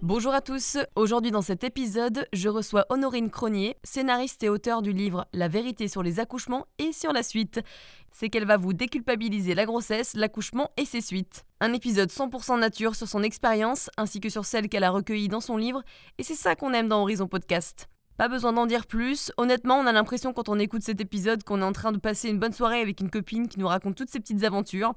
Bonjour à tous, aujourd'hui dans cet épisode, je reçois Honorine Cronier, scénariste et auteur du livre La vérité sur les accouchements et sur la suite. C'est qu'elle va vous déculpabiliser la grossesse, l'accouchement et ses suites. Un épisode 100% nature sur son expérience ainsi que sur celle qu'elle a recueillie dans son livre et c'est ça qu'on aime dans Horizon Podcast. Pas besoin d'en dire plus. Honnêtement, on a l'impression quand on écoute cet épisode qu'on est en train de passer une bonne soirée avec une copine qui nous raconte toutes ses petites aventures.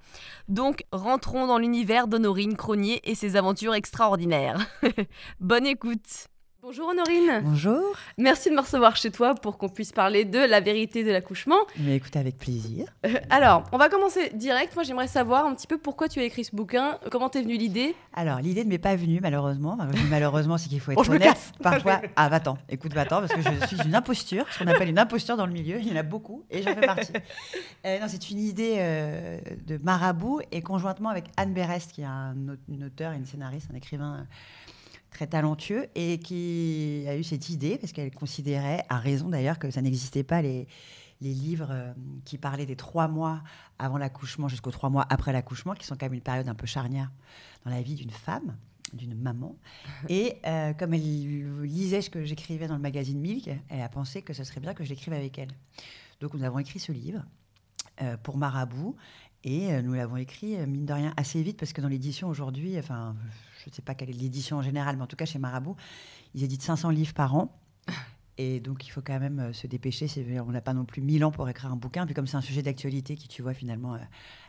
Donc, rentrons dans l'univers d'Honorine Cronier et ses aventures extraordinaires. Bonne écoute Bonjour Honorine. Bonjour. Merci de me recevoir chez toi pour qu'on puisse parler de la vérité de l'accouchement. Mais écoute, avec plaisir. Euh, alors, on va commencer direct. Moi, j'aimerais savoir un petit peu pourquoi tu as écrit ce bouquin. Comment t'es venue l'idée? Alors, l'idée ne m'est pas venue, malheureusement. malheureusement, c'est qu'il faut être honnête. Parfois, ah, va-t'en. Écoute, va-t'en, parce que je suis une imposture, ce qu'on appelle une imposture dans le milieu. Il y en a beaucoup, et j'en fais partie. Euh, non, c'est une idée euh, de Marabout, et conjointement avec Anne Berest, qui est un, une auteur, une scénariste, un écrivain très talentueux et qui a eu cette idée parce qu'elle considérait, à raison d'ailleurs, que ça n'existait pas les, les livres euh, qui parlaient des trois mois avant l'accouchement jusqu'aux trois mois après l'accouchement, qui sont quand même une période un peu charnière dans la vie d'une femme, d'une maman. Et euh, comme elle lisait ce que j'écrivais dans le magazine Milk, elle a pensé que ce serait bien que je l'écrive avec elle. Donc nous avons écrit ce livre euh, pour Marabout et nous l'avons écrit, mine de rien, assez vite parce que dans l'édition aujourd'hui, enfin, je ne sais pas quelle est l'édition en général, mais en tout cas chez Marabout, ils éditent 500 livres par an. Et donc, il faut quand même euh, se dépêcher. On n'a pas non plus 1000 ans pour écrire un bouquin. Puis, comme c'est un sujet d'actualité qui, tu vois, finalement, euh,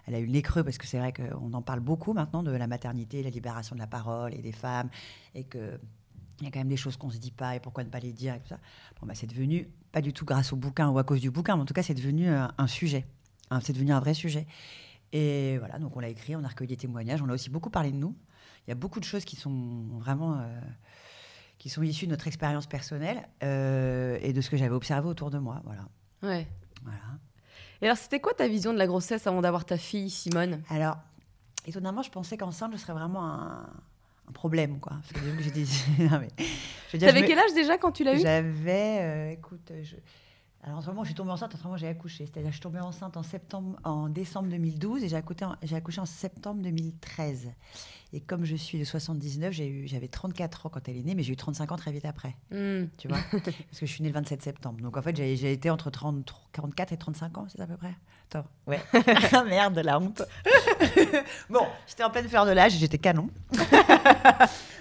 elle a eu le nez creux parce que c'est vrai qu'on en parle beaucoup maintenant de la maternité, la libération de la parole et des femmes. Et qu'il y a quand même des choses qu'on ne se dit pas et pourquoi ne pas les dire et tout ça. Bon, bah, c'est devenu, pas du tout grâce au bouquin ou à cause du bouquin, mais en tout cas, c'est devenu euh, un, sujet. C'est devenu un vrai sujet. Et voilà, donc on l'a écrit, on a recueilli des témoignages, on a aussi beaucoup parlé de nous il y a beaucoup de choses qui sont vraiment euh, qui sont issues de notre expérience personnelle euh, et de ce que j'avais observé autour de moi. Voilà. Ouais. Voilà. Et alors, c'était quoi ta vision de la grossesse avant d'avoir ta fille, Simone? Alors, étonnamment, je pensais qu'enceinte, je serais vraiment un, problème, quoi. Parce que j'ai T'avais quel âge déjà quand tu l'as eu? J'avais, euh, écoute, je, alors, entre moment, je suis tombée enceinte, entre moment, j'ai accouché. C'est-à-dire, je suis tombée enceinte en, septembre, en décembre 2012 et j'ai accouché, en, j'ai accouché en septembre 2013. Et comme je suis de 79, j'ai eu, j'avais 34 ans quand elle est née, mais j'ai eu 35 ans très vite après. Hmm. Tu vois? Parce que je suis née le 27 septembre. Donc, en fait, j'ai, j'ai été entre 30, 44 et 35 ans, c'est à peu près? Attends. Ouais. Merde, la honte. bon, j'étais en pleine fleur de l'âge, j'étais canon.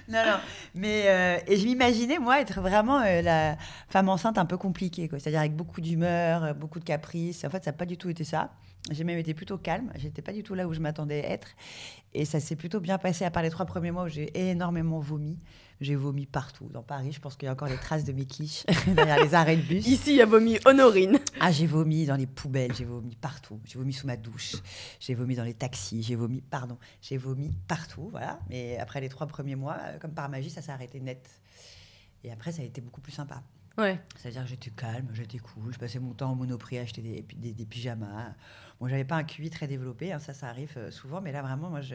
Non, non. Mais, euh, et je m'imaginais, moi, être vraiment euh, la femme enceinte un peu compliquée. C'est-à-dire avec beaucoup d'humeur, euh, beaucoup de caprices. En fait, ça n'a pas du tout été ça. J'ai même été plutôt calme. J'étais pas du tout là où je m'attendais à être. Et ça s'est plutôt bien passé, à part les trois premiers mois où j'ai énormément vomi. J'ai vomi partout. Dans Paris, je pense qu'il y a encore les traces de mes quiches derrière les arrêts de bus. Ici, il y a vomi Honorine. Ah, j'ai vomi dans les poubelles, j'ai vomi partout. J'ai vomi sous ma douche, j'ai vomi dans les taxis, j'ai vomi, pardon, j'ai vomi partout, voilà. Mais après les trois premiers mois, euh, comme par magie, ça s'est arrêté net. Et après, ça a été beaucoup plus sympa. Ouais. C'est-à-dire j'étais calme, j'étais cool, je passais mon temps au monoprix à acheter des, des, pyjamas. Bon, j'avais pas un QI très développé, hein, ça, ça arrive euh, souvent, mais là, vraiment, moi, je,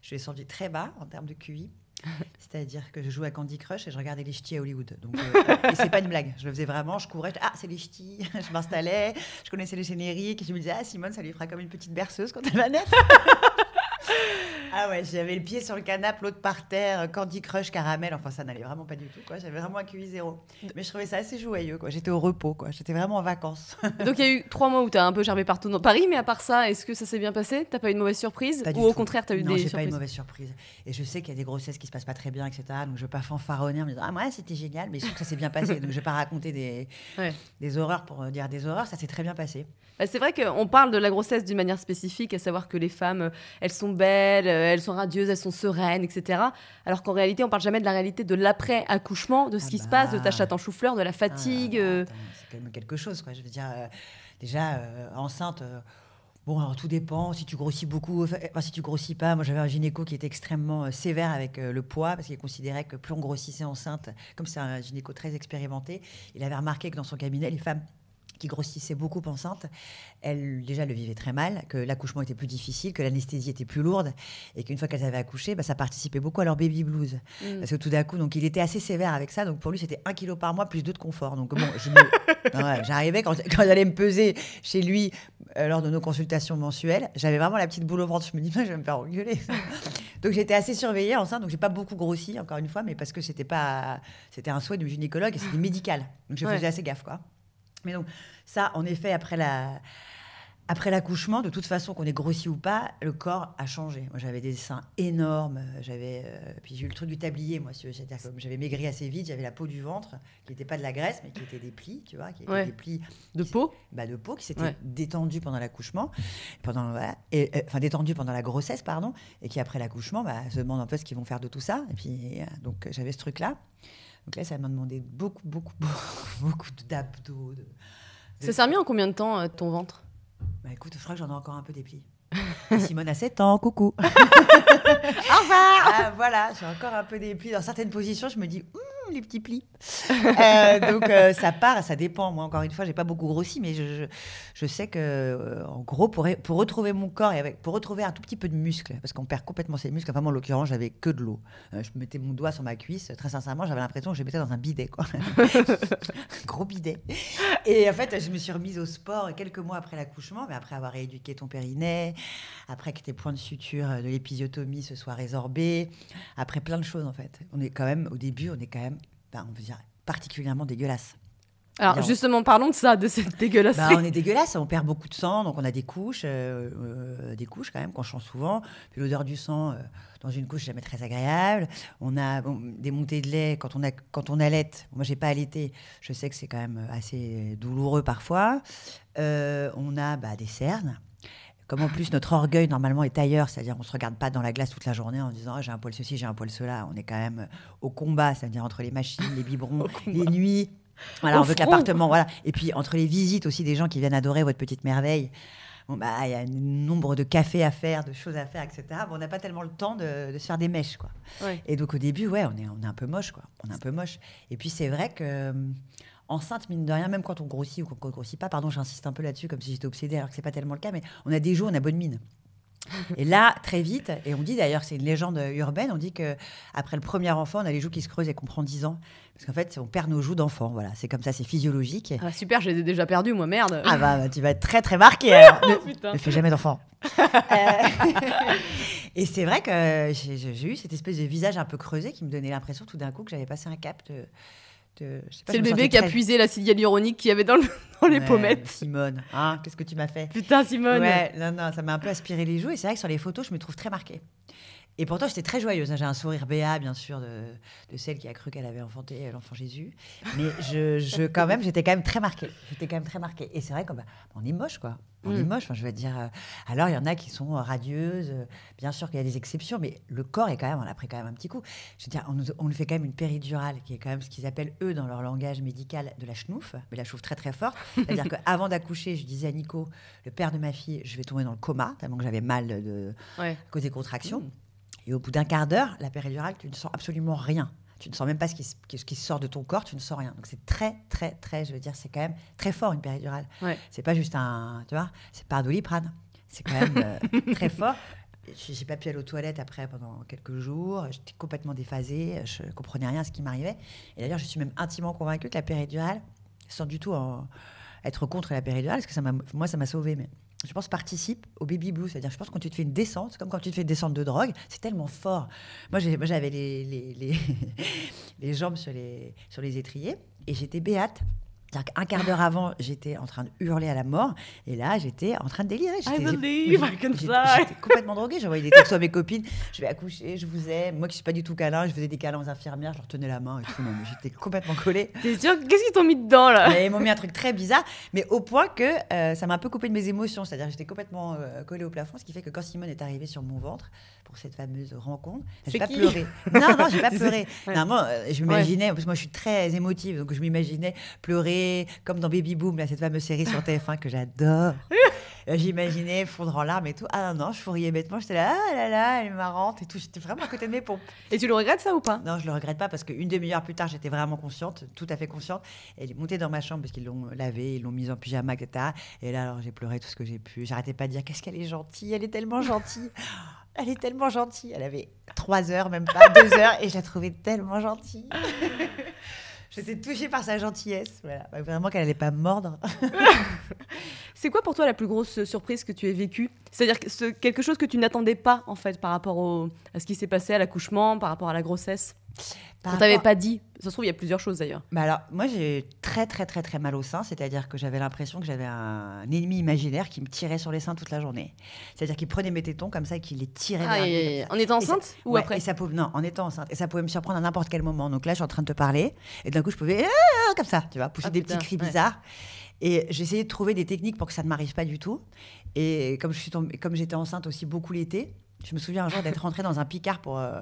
je l'ai senti très bas en termes de QI. C'est-à-dire que je jouais à Candy Crush et je regardais les ch'tis à Hollywood. Donc, euh, et c'est pas une blague. Je le faisais vraiment. Je courais. ah, c'est les ch'tis. je m'installais. Je connaissais les génériques. Et je me disais, ah, Simone, ça lui fera comme une petite berceuse quand elle va naître. Ah ouais, j'avais le pied sur le canapé, l'autre par terre, Candy Crush, caramel. Enfin, ça n'allait vraiment pas du tout. Quoi. J'avais vraiment un QI zéro. Mais je trouvais ça assez joyeux. Quoi. J'étais au repos. Quoi. J'étais vraiment en vacances. Donc il y a eu trois mois où tu as un peu germé partout dans Paris, mais à part ça, est-ce que ça s'est bien passé? T'as pas eu de mauvaise surprise Ou au contraire, tu as eu non, des surprises Non, j'ai pas eu de mauvaise surprise. Et je sais qu'il y a des grossesses qui se passent pas très bien, etc. Donc je veux pas fanfaronner en me disant Ah, moi, c'était génial, mais je sais que ça s'est bien passé. Donc je vais pas raconter des, des horreurs pour dire des horreurs. Ça s'est très bien passé. Bah, c'est vrai qu'on parle de la grossesse d'une manière spécifique, à savoir que les femmes, elles sont belles elles sont radieuses, elles sont sereines, etc. Alors qu'en réalité, on parle jamais de la réalité de l'après-accouchement, de ce Ah qui se bah. passe, de ta chatte en chou-fleur, de la fatigue. Ah, euh. attends, c'est quand même quelque chose, quoi. Je veux dire, euh, déjà, euh, enceinte, euh, bon, alors tout dépend. Si tu grossis beaucoup, enfin, si tu grossis pas. Moi, j'avais un gynéco qui était extrêmement euh, sévère avec euh, le poids, parce qu'il considérait que plus on grossissait enceinte, comme c'est un gynéco très expérimenté, il avait remarqué que dans son cabinet, les femmes qui grossissaient beaucoup enceintes, elles déjà le vivaient très mal, que l'accouchement était plus difficile, que l'anesthésie était plus lourde, et qu'une fois qu'elles avaient accouché, bah, ça participait beaucoup à leur baby blues. Mm. Parce que tout d'un coup, donc il était assez sévère avec ça. Donc pour lui, c'était un kilo par mois plus deux de confort. Donc bon, ouais, j'arrivais quand, quand j'allais me peser chez lui euh, lors de nos consultations mensuelles, j'avais vraiment la petite boule au ventre. Je me dis, je vais me faire engueuler. donc j'étais assez surveillée enceinte. Donc j'ai pas beaucoup grossi encore une fois, mais parce que c'était pas, c'était un souhait du gynécologue et c'était médical. Donc je Ouais. faisais assez gaffe quoi. Mais donc ça, en effet, après la après l'accouchement, de toute façon, qu'on ait grossi ou pas, le corps a changé. Moi, j'avais des seins énormes. euh, J'avais, euh, puis j'ai eu le truc du tablier, moi. C'est-à-dire que j'avais maigri assez vite. J'avais la peau du ventre, qui n'était pas de la graisse, mais qui était des plis, tu vois, qui étaient Ouais. des plis De peau bah, de peau qui s'était Ouais. détendue pendant l'accouchement, pendant voilà, et euh, enfin détendue pendant la grossesse, pardon, et qui après l'accouchement, bah, se demande un peu ce qu'ils vont faire de tout ça. Et puis euh, donc j'avais ce truc-là. Donc là, ça m'a demandé beaucoup, beaucoup, beaucoup, beaucoup d'abdos. De, Ça s'est remis en combien de temps, euh, ton ventre? Bah écoute, je crois que j'en ai encore un peu des plis. Simone a 7 ans, coucou. Au revoir Ah, voilà, j'ai encore un peu des plis. Dans certaines positions, je me dis, Hum, les petits plis. Euh, donc euh, ça part, ça dépend. Moi, encore une fois, j'ai pas beaucoup grossi, mais je, sais que, euh, en gros, pour, re- pour retrouver mon corps et pour retrouver un tout petit peu de muscle, parce qu'on perd complètement ses muscles. Enfin, moi, en l'occurrence, j'avais que de l'eau. Euh, je mettais mon doigt sur ma cuisse. Très sincèrement, j'avais l'impression que je mettais dans un bidet, quoi. Gros bidet. Et en fait, je me suis remise au sport quelques mois après l'accouchement, mais après avoir rééduqué ton périnée, après que tes points de suture de l'épisiotomie se soient résorbés, après plein de choses en fait. On est quand même, au début, on est quand même, ben, on veut dire, particulièrement dégueulasse. Alors, justement, parlons de ça, de cette dégueulasserie. Bah, on est dégueulasse, on perd beaucoup de sang, donc on a des couches, euh, euh, des couches quand même qu'on change souvent. Puis l'odeur du sang euh, dans une couche, jamais très agréable. On a bon, des montées de lait quand on a quand on allait. Moi, j'ai pas allaité. Je sais que c'est quand même assez douloureux parfois. On a bah, des cernes. Comme en plus notre orgueil normalement est ailleurs, c'est-à-dire on se regarde pas dans la glace toute la journée en disant Ah, j'ai un poil ceci, j'ai un poil cela. On est quand même au combat, c'est-à-dire entre les machines, les biberons, les nuits. Voilà, Au on veut que l'appartement, voilà. Et puis entre les visites aussi des gens qui viennent adorer votre petite merveille. Bon, bah, il y a un nombre de cafés à faire, de choses à faire, etc. Bon, on n'a pas tellement le temps de, de se faire des mèches, quoi. Ouais. Et donc au début, ouais, on est, on est un peu moche, quoi. On est un peu moche. Et puis c'est vrai que euh, enceinte, mine de rien, même quand on grossit ou quand on grossit pas, pardon, j'insiste un peu là-dessus comme si j'étais obsédée, alors que c'est pas tellement le cas, mais on a des jours, on a bonne mine. Et là, très vite, et on dit d'ailleurs, c'est une légende urbaine, on dit que après le premier enfant, on a les joues qui se creusent et qu'on prend 10 ans. Parce qu'en fait, on perd nos joues d'enfant. Voilà, c'est comme ça, c'est physiologique. Ah, super, je les ai déjà perdus, moi, merde. Ah bah, bah, tu vas être très très marqué. alors. Ne- putain. ne fais jamais d'enfant. Euh, et c'est vrai que j'ai j'ai eu cette espèce de visage un peu creusé qui me donnait l'impression tout d'un coup que j'avais passé un cap de. C'est le bébé qui a puisé l'acide hyaluronique qu'il y avait dans, le- dans les Ouais, pommettes. Simone, hein, qu'est-ce que tu m'as fait Putain, Simone. Ouais, non, non, ça m'a un peu aspiré les joues. Et c'est vrai que sur les photos, je me trouve très marquée. Et pourtant, j'étais très joyeuse. hein. J'ai un sourire béat, bien sûr, de, de celle qui a cru qu'elle avait enfanté euh, l'enfant Jésus. Mais je, je, quand même, j'étais quand même très marquée. J'étais quand même très marquée. Et c'est vrai qu'on bah, on est moche, quoi. On Mm. est moche. Enfin, je veux dire. euh, alors, il y en a qui sont euh, radieuses. Bien sûr qu'il y a des exceptions, mais le corps est quand même, on a pris quand même un petit coup. Je veux dire, on nous, on nous fait quand même une péridurale, qui est quand même ce qu'ils appellent, eux, dans leur langage médical, de la chenouf. Mais la chenouf très, très forte. C'est-à-dire qu'avant d'accoucher, je disais à Nico, le père de ma fille, je vais tomber dans le coma, tellement que j'avais mal de, Ouais. à cause des contractions. Mm. Et au bout d'un quart d'heure, la péridurale, tu ne sens absolument rien. Tu ne sens même pas ce qui, ce qui sort de ton corps, tu ne sens rien. Donc c'est très, très, très, je veux dire, c'est quand même très fort une péridurale. Ouais. C'est pas juste un, tu vois, c'est pas un doliprane. C'est quand même euh, très fort. J'ai pas pu aller aux toilettes après pendant quelques jours. J'étais complètement déphasée. Je comprenais rien à ce qui m'arrivait. Et d'ailleurs, je suis même intimement convaincue que la péridurale, sans du tout en- être contre la péridurale, parce que ça moi, ça m'a sauvée. Mais je pense participe au baby blue. C'est-à-dire, je pense quand tu te fais une descente, comme quand tu te fais une descente de drogue, c'est tellement fort. Moi, j'avais les, les, les, les jambes sur les, sur les étriers et j'étais béate. C'est-à-dire qu'un quart d'heure avant, j'étais en train de hurler à la mort, et là, j'étais en train de délirer. I J'étais believe I can j'étais- fly. j'étais complètement droguée. J'envoyais des textos à mes copines. Je vais accoucher, je vous aime. Moi qui suis pas du tout câlin, je faisais des câlins aux infirmières, je leur tenais la main et tout. Non, j'étais complètement collée. T'es Qu'est-ce qu'ils t'ont mis dedans là? Mais Ils m'ont mis un truc très bizarre, mais au point que euh, ça m'a un peu coupé de mes émotions. C'est-à-dire que j'étais complètement euh, collée au plafond, ce qui fait que quand Simone est arrivée sur mon ventre pour cette fameuse rencontre, j'ai pas pleuré. Non, non, j'ai pas pleuré. ouais. Normalement, euh, je m'imaginais, parce que moi je suis très émotive, donc je m'imaginais pleurer comme dans Baby Boom, là, cette fameuse série sur TF1 que j'adore. J'imaginais fondre en larmes et tout. Ah non, non, je fourriais bêtement. J'étais là, ah là là, elle est marrante et tout. J'étais vraiment à côté de mes pompes. Et tu le regrettes ça ou pas? Non, je le regrette pas parce qu'une demi-heure plus tard, j'étais vraiment consciente, tout à fait consciente. Elle est montée dans ma chambre parce qu'ils l'ont lavée, ils l'ont mise en pyjama, etc. Et là, alors, j'ai pleuré tout ce que j'ai pu. J'arrêtais pas de dire qu'est-ce qu'elle est gentille, elle est tellement gentille. Elle est tellement gentille. Elle avait trois heures, même pas deux heures, et je la trouvais tellement gentille. J'étais touchée par sa gentillesse. Voilà. Bah, Vraiment qu'elle allait pas mordre. C'est quoi pour toi la plus grosse surprise que tu aies vécue? C'est-à-dire que ce- quelque chose que tu n'attendais pas en fait par rapport au- à ce qui s'est passé à l'accouchement, par rapport à la grossesse? Par On t'avait rapport- pas dit. Ça se trouve, il y a plusieurs choses d'ailleurs. Bah alors, moi, j'ai très, très, très, très mal au sein. C'est-à-dire que j'avais l'impression que j'avais un ennemi imaginaire qui me tirait sur les seins toute la journée. C'est-à-dire qu'il prenait mes tétons comme ça et qu'il les tirait vers comme ça. En étant ça- enceinte ou Ouais, après? et ça pouvait, Non, en étant enceinte. Et ça pouvait me surprendre à n'importe quel moment. Donc là, je suis en train de te parler. Et d'un coup, je pouvais, ah, comme ça, tu vois, pousser Ah, des putain, petits cris ouais. bizarres. Et j'essayais de trouver des techniques pour que ça ne m'arrive pas du tout. Et comme je suis tombée- comme j'étais enceinte aussi beaucoup l'été, je me souviens un jour d'être rentrée dans un picard pour, euh,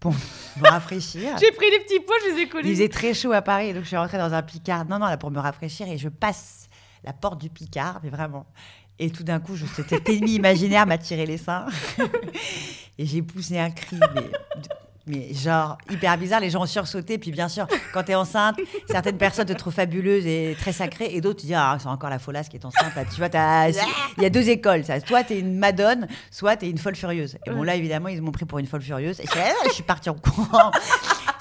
pour me rafraîchir. J'ai pris les petits pois, je les ai Il collés. faisait très chaud à Paris, donc je suis rentrée dans un Picard. Non, non, là, pour me rafraîchir, et je passe la porte du Picard, mais vraiment. Et tout d'un coup, je, cet ennemi imaginaire m'a tiré les seins. et j'ai poussé un cri, mais, mais genre hyper bizarre. Les gens ont sursauté. Puis bien sûr, quand tu es enceinte, certaines personnes te trouvent fabuleuse et très sacrée, et d'autres te disent Ah, c'est encore la folasse qui est enceinte. Là, tu vois, t'as- il y a deux écoles. Ça. Soit tu es une madone, soit tu es une folle furieuse. Et bon, là, évidemment, ils m'ont pris pour une folle furieuse. Et je, suis Ah, je suis partie en courant.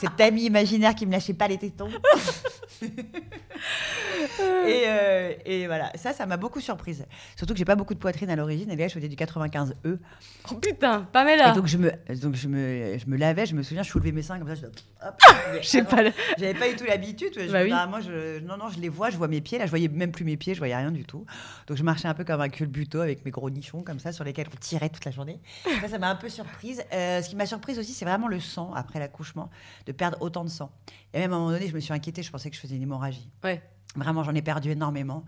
Cet ami imaginaire qui me lâchait pas les tétons. et, euh, et voilà, ça, ça m'a beaucoup surprise. Surtout que j'ai pas beaucoup de poitrine à l'origine. Et là, je faisais du 95E. Oh putain, Pamela Et donc, je me, donc je, me, je me lavais, je me souviens, je soulevais mes seins comme ça. Je, Ah non, pas. le- J'avais pas du tout l'habitude. Bah oui. bah, moi, je, non, non, je les vois, je vois mes pieds. Là, je voyais même plus mes pieds, je voyais rien du tout. Donc, je marchais un peu comme un culbuto avec mes gros nichons comme ça sur lesquels on tirait toute la journée. Ça, ça m'a un peu surprise. Euh, ce qui m'a surprise aussi, c'est vraiment le sang après l'accouchement, de perdre autant de sang. Et même à un moment donné, je me suis inquiétée, je pensais que je faisais une hémorragie. Ouais. Vraiment, j'en ai perdu énormément.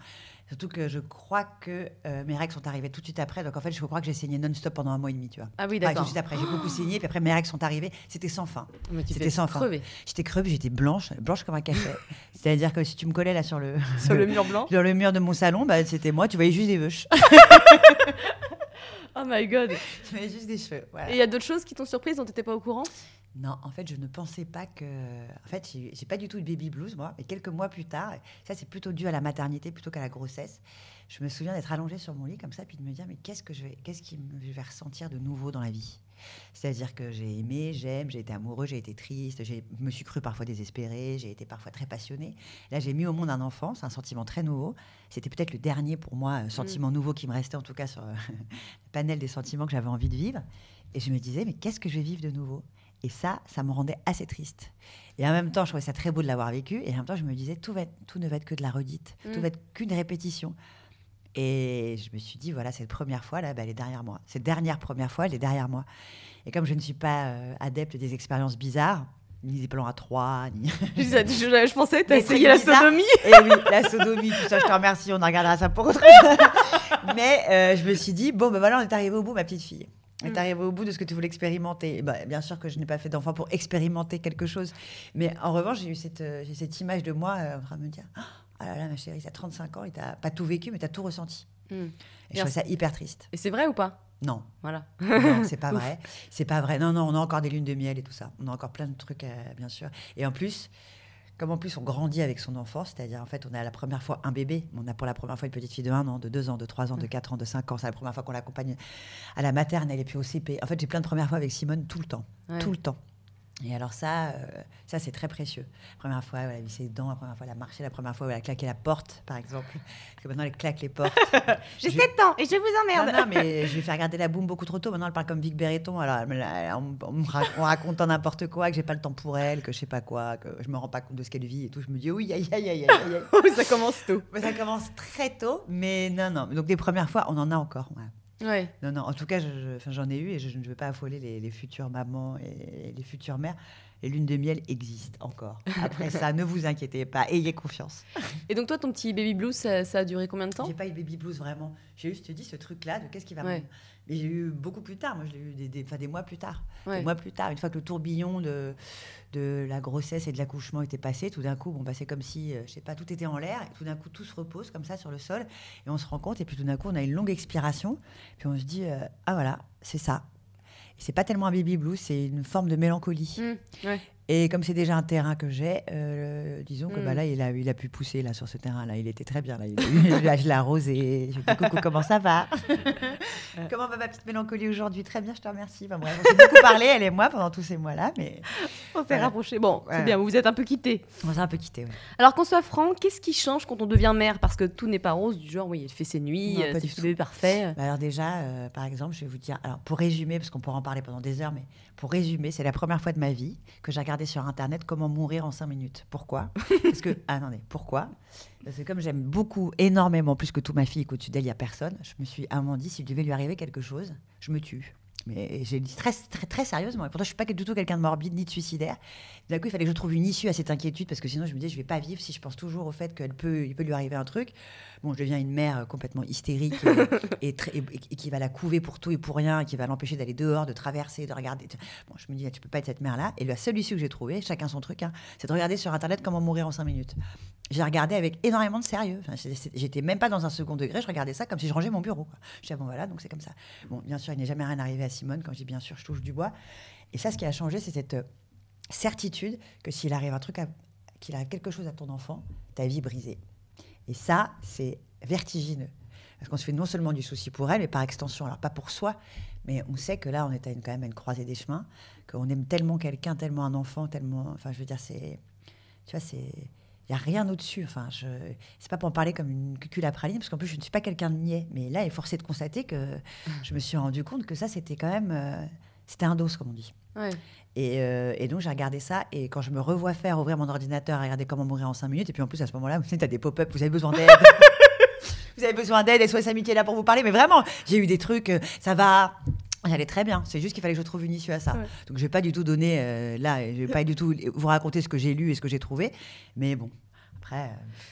Surtout que je crois que euh, mes règles sont arrivées tout de suite après. Donc en fait, je crois que j'ai saigné non-stop pendant un mois et demi, tu vois. Ah oui, tout de d'accord. suite après, j'ai beaucoup saigné. Puis après, mes règles sont arrivées. C'était sans fin. Tu C'était sans fin. J'étais crevée, j'étais blanche, blanche comme un café. C'est-à-dire que si tu me collais là sur le, Sur le mur blanc. sur le mur de mon salon, bah, c'était moi, tu voyais juste des veuches. Oh my god. tu voyais juste des cheveux. voilà. Et il y a d'autres choses qui t'ont surprise dont t'étais pas au courant? Non, en fait, je ne pensais pas que. En fait, j'ai pas du tout de baby blues, moi. Mais quelques mois plus tard, ça, c'est plutôt dû à la maternité plutôt qu'à la grossesse. Je me souviens d'être allongée sur mon lit comme ça, puis de me dire, mais qu'est-ce que je vais, qu'est-ce qui me- je vais ressentir de nouveau dans la vie? C'est-à-dire que j'ai aimé, j'aime, j'ai été amoureux, j'ai été triste, j'ai- je me suis cru parfois désespérée, j'ai été parfois très passionnée. Là, j'ai mis au monde un enfant, c'est un sentiment très nouveau. C'était peut-être le dernier pour moi euh, sentiment nouveau qui me restait, en tout cas sur euh, le panel des sentiments que j'avais envie de vivre. Et je me disais, mais qu'est-ce que je vais vivre de nouveau? Et ça, ça me rendait assez triste. Et en même temps, je trouvais ça très beau de l'avoir vécu. Et en même temps, je me disais, tout, va être- tout ne va être que de la redite. Mm. Tout va être qu'une répétition. Et je me suis dit, voilà, cette première fois, là, bah, elle est derrière moi. Cette dernière première fois, elle est derrière moi. Et comme je ne suis pas euh, adepte des expériences bizarres, ni des plans à trois, ni. je, je, je pensais que t'as essayé la bizarre. sodomie. Et Eh oui, la sodomie, tout ça, je te remercie, on en regardera ça pour autre chose. Mais euh, je me suis dit, bon, ben voilà, on est arrivé au bout, ma petite fille. Est Mm. arrivé au bout de ce que tu voulais expérimenter. Et bah, bien sûr que je n'ai pas fait d'enfant pour expérimenter quelque chose. Mais en revanche, j'ai eu cette, euh, cette image de moi euh, en train de me dire, ah là là, ma chérie, t'as 35 ans et t'as pas tout vécu, mais t'as tout ressenti. Hmm. Et je trouvais ça hyper triste. Et c'est vrai ou pas? Non, Voilà. non, c'est pas vrai. C'est pas vrai. Non, non, on a encore des lunes de miel et tout ça. On a encore plein de trucs, euh, bien sûr. Et en plus, comme en plus on grandit avec son enfant, c'est-à-dire en fait on a la première fois un bébé, on a pour la première fois une petite fille de 1 an, de 2 ans, de 3 ans, de 4 ans, de 5 ans, c'est la première fois qu'on l'accompagne à la maternelle et puis au CP. En fait j'ai plein de premières fois avec Simone tout le temps, Ouais. tout le temps. Et alors ça, euh, ça c'est très précieux. La première fois, elle a vissé les dents, la première fois, elle a marché, la première fois, elle a claqué la porte, par exemple. Parce que maintenant, elle claque les portes. J'ai 7 ans et je vous emmerde. Non, non, mais je lui ai fait regarder la boum beaucoup trop tôt. Maintenant, elle parle comme Vic Berreton. Alors, elle on, on me rac- on raconte n'importe quoi, que j'ai pas le temps pour elle, que je sais pas quoi, que je me rends pas compte de ce qu'elle vit et tout. Je me dis, oui, aïe, aïe, aïe, aïe, ça commence tôt. Ça commence très tôt, mais non, non. Donc, les premières fois, on en a encore. ouais. Ouais. Non, non, en tout cas, je- je- enfin, j'en ai eu et je, ne veux pas affoler les, les futures mamans et les futures mères. Les lunes de miel existent encore. Après ça, ne vous inquiétez pas, ayez confiance. Et donc toi, ton petit baby blues, ça, ça a duré combien de temps? J'ai pas eu baby blues vraiment. J'ai eu, je te dis, ce truc-là de qu'est-ce qui va Ouais. Mais j'ai eu beaucoup plus tard. Moi, je l'ai eu des, des, des mois plus tard. Ouais. Des mois plus tard, une fois que le tourbillon de, de la grossesse et de l'accouchement était passé, tout d'un coup, bon, bah, c'est comme si, euh, je sais pas, tout était en l'air. Et tout d'un coup, tout se repose comme ça sur le sol. Et on se rend compte. Et puis tout d'un coup, on a une longue expiration. Puis on se dit, euh, ah voilà, c'est ça. Et c'est pas tellement un baby blues, c'est une forme de mélancolie. Mmh, ouais. Et comme c'est déjà un terrain que j'ai, euh, disons que Mm. bah, là, il a, il a pu pousser là, sur ce terrain-là. Il était très bien. Là, il je l'ai arrosé. Je lui ai dit, coucou, comment ça va? Comment va ma petite mélancolie aujourd'hui? Très bien, je te remercie. Bref, on s'est beaucoup parlé, elle et moi, pendant tous ces mois-là. Mais On s'est Voilà. rapprochés. Bon, c'est Ouais. bien, vous vous êtes un peu quittés. on s'est un peu quitté. Alors qu'on soit franc, qu'est-ce qui change quand on devient mère Parce que tout n'est pas rose, du genre, oui, elle fait ses nuits, Non, euh, c'est parfait. Bah, alors déjà, euh, par exemple, je vais vous dire, alors pour résumer, parce qu'on pourra en parler pendant des heures, mais pour résumer, c'est la première fois de ma vie que j'ai regardé sur Internet comment mourir en cinq minutes. Pourquoi? Parce que, ah, attendez, pourquoi? Parce que comme j'aime beaucoup, énormément, plus que tout ma fille, qu'au-dessus d'elle, il n'y a personne, je me suis à un moment dit, s'il devait lui arriver quelque chose, je me tue. Mais j'ai dit très, très, très sérieusement. Et pourtant, je suis pas du tout quelqu'un de morbide ni de suicidaire. D'un coup, il fallait que je trouve une issue à cette inquiétude parce que sinon, je me disais, je vais pas vivre si je pense toujours au fait qu'il peut, il peut lui arriver un truc. Bon, je deviens une mère euh, complètement hystérique et, et très- et- et qui va la couver pour tout et pour rien, et qui va l'empêcher d'aller dehors, de traverser, de regarder. Bon, je me dis, tu peux pas être cette mère-là. Et la seule issue que j'ai trouvée, chacun son truc, hein, c'est de regarder sur Internet comment mourir en cinq minutes. J'ai regardé avec énormément de sérieux. Enfin, J'étais même pas dans un second degré, je regardais ça comme si je rangeais mon bureau. Je disais, bon voilà, donc c'est comme ça. Bon, bien sûr, il n'est jamais rien arrivé à Simone. Quand dis bien sûr, je touche du bois. Et ça, ce qui a changé, c'est cette euh, certitude que s'il arrive un truc, qu'il arrive quelque chose à ton enfant, ta vie est brisée. Et ça, c'est vertigineux. Parce qu'on se fait non seulement du souci pour elle, mais par extension, alors pas pour soi, mais on sait que là, on est à une, quand même à une croisée des chemins, qu'on aime tellement quelqu'un, tellement un enfant, tellement. Enfin, je veux dire, c'est. Tu vois, c'est. Il n'y a rien au-dessus. Enfin, je... c'est pas pour en parler comme une cucule à praline, parce qu'en plus, je ne suis pas quelqu'un de niais. Mais là, il est forcé de constater que je me suis rendu compte que ça, c'était quand même. euh, C'était un dos, comme on dit. Ouais. Et, euh, et donc j'ai regardé ça et quand je me revois faire ouvrir mon ordinateur et regarder comment mourir en 5 minutes et puis en plus à ce moment-là vous savez t'as des pop-up vous avez besoin d'aide vous avez besoin d'aide SOS Amitié est là pour vous parler mais vraiment j'ai eu des trucs euh, ça va J'allais très bien, c'est juste qu'il fallait que je trouve une issue à ça. Ouais. Donc je vais pas du tout donner euh, là, je vais pas du tout vous raconter ce que j'ai lu et ce que j'ai trouvé, mais bon, après, euh,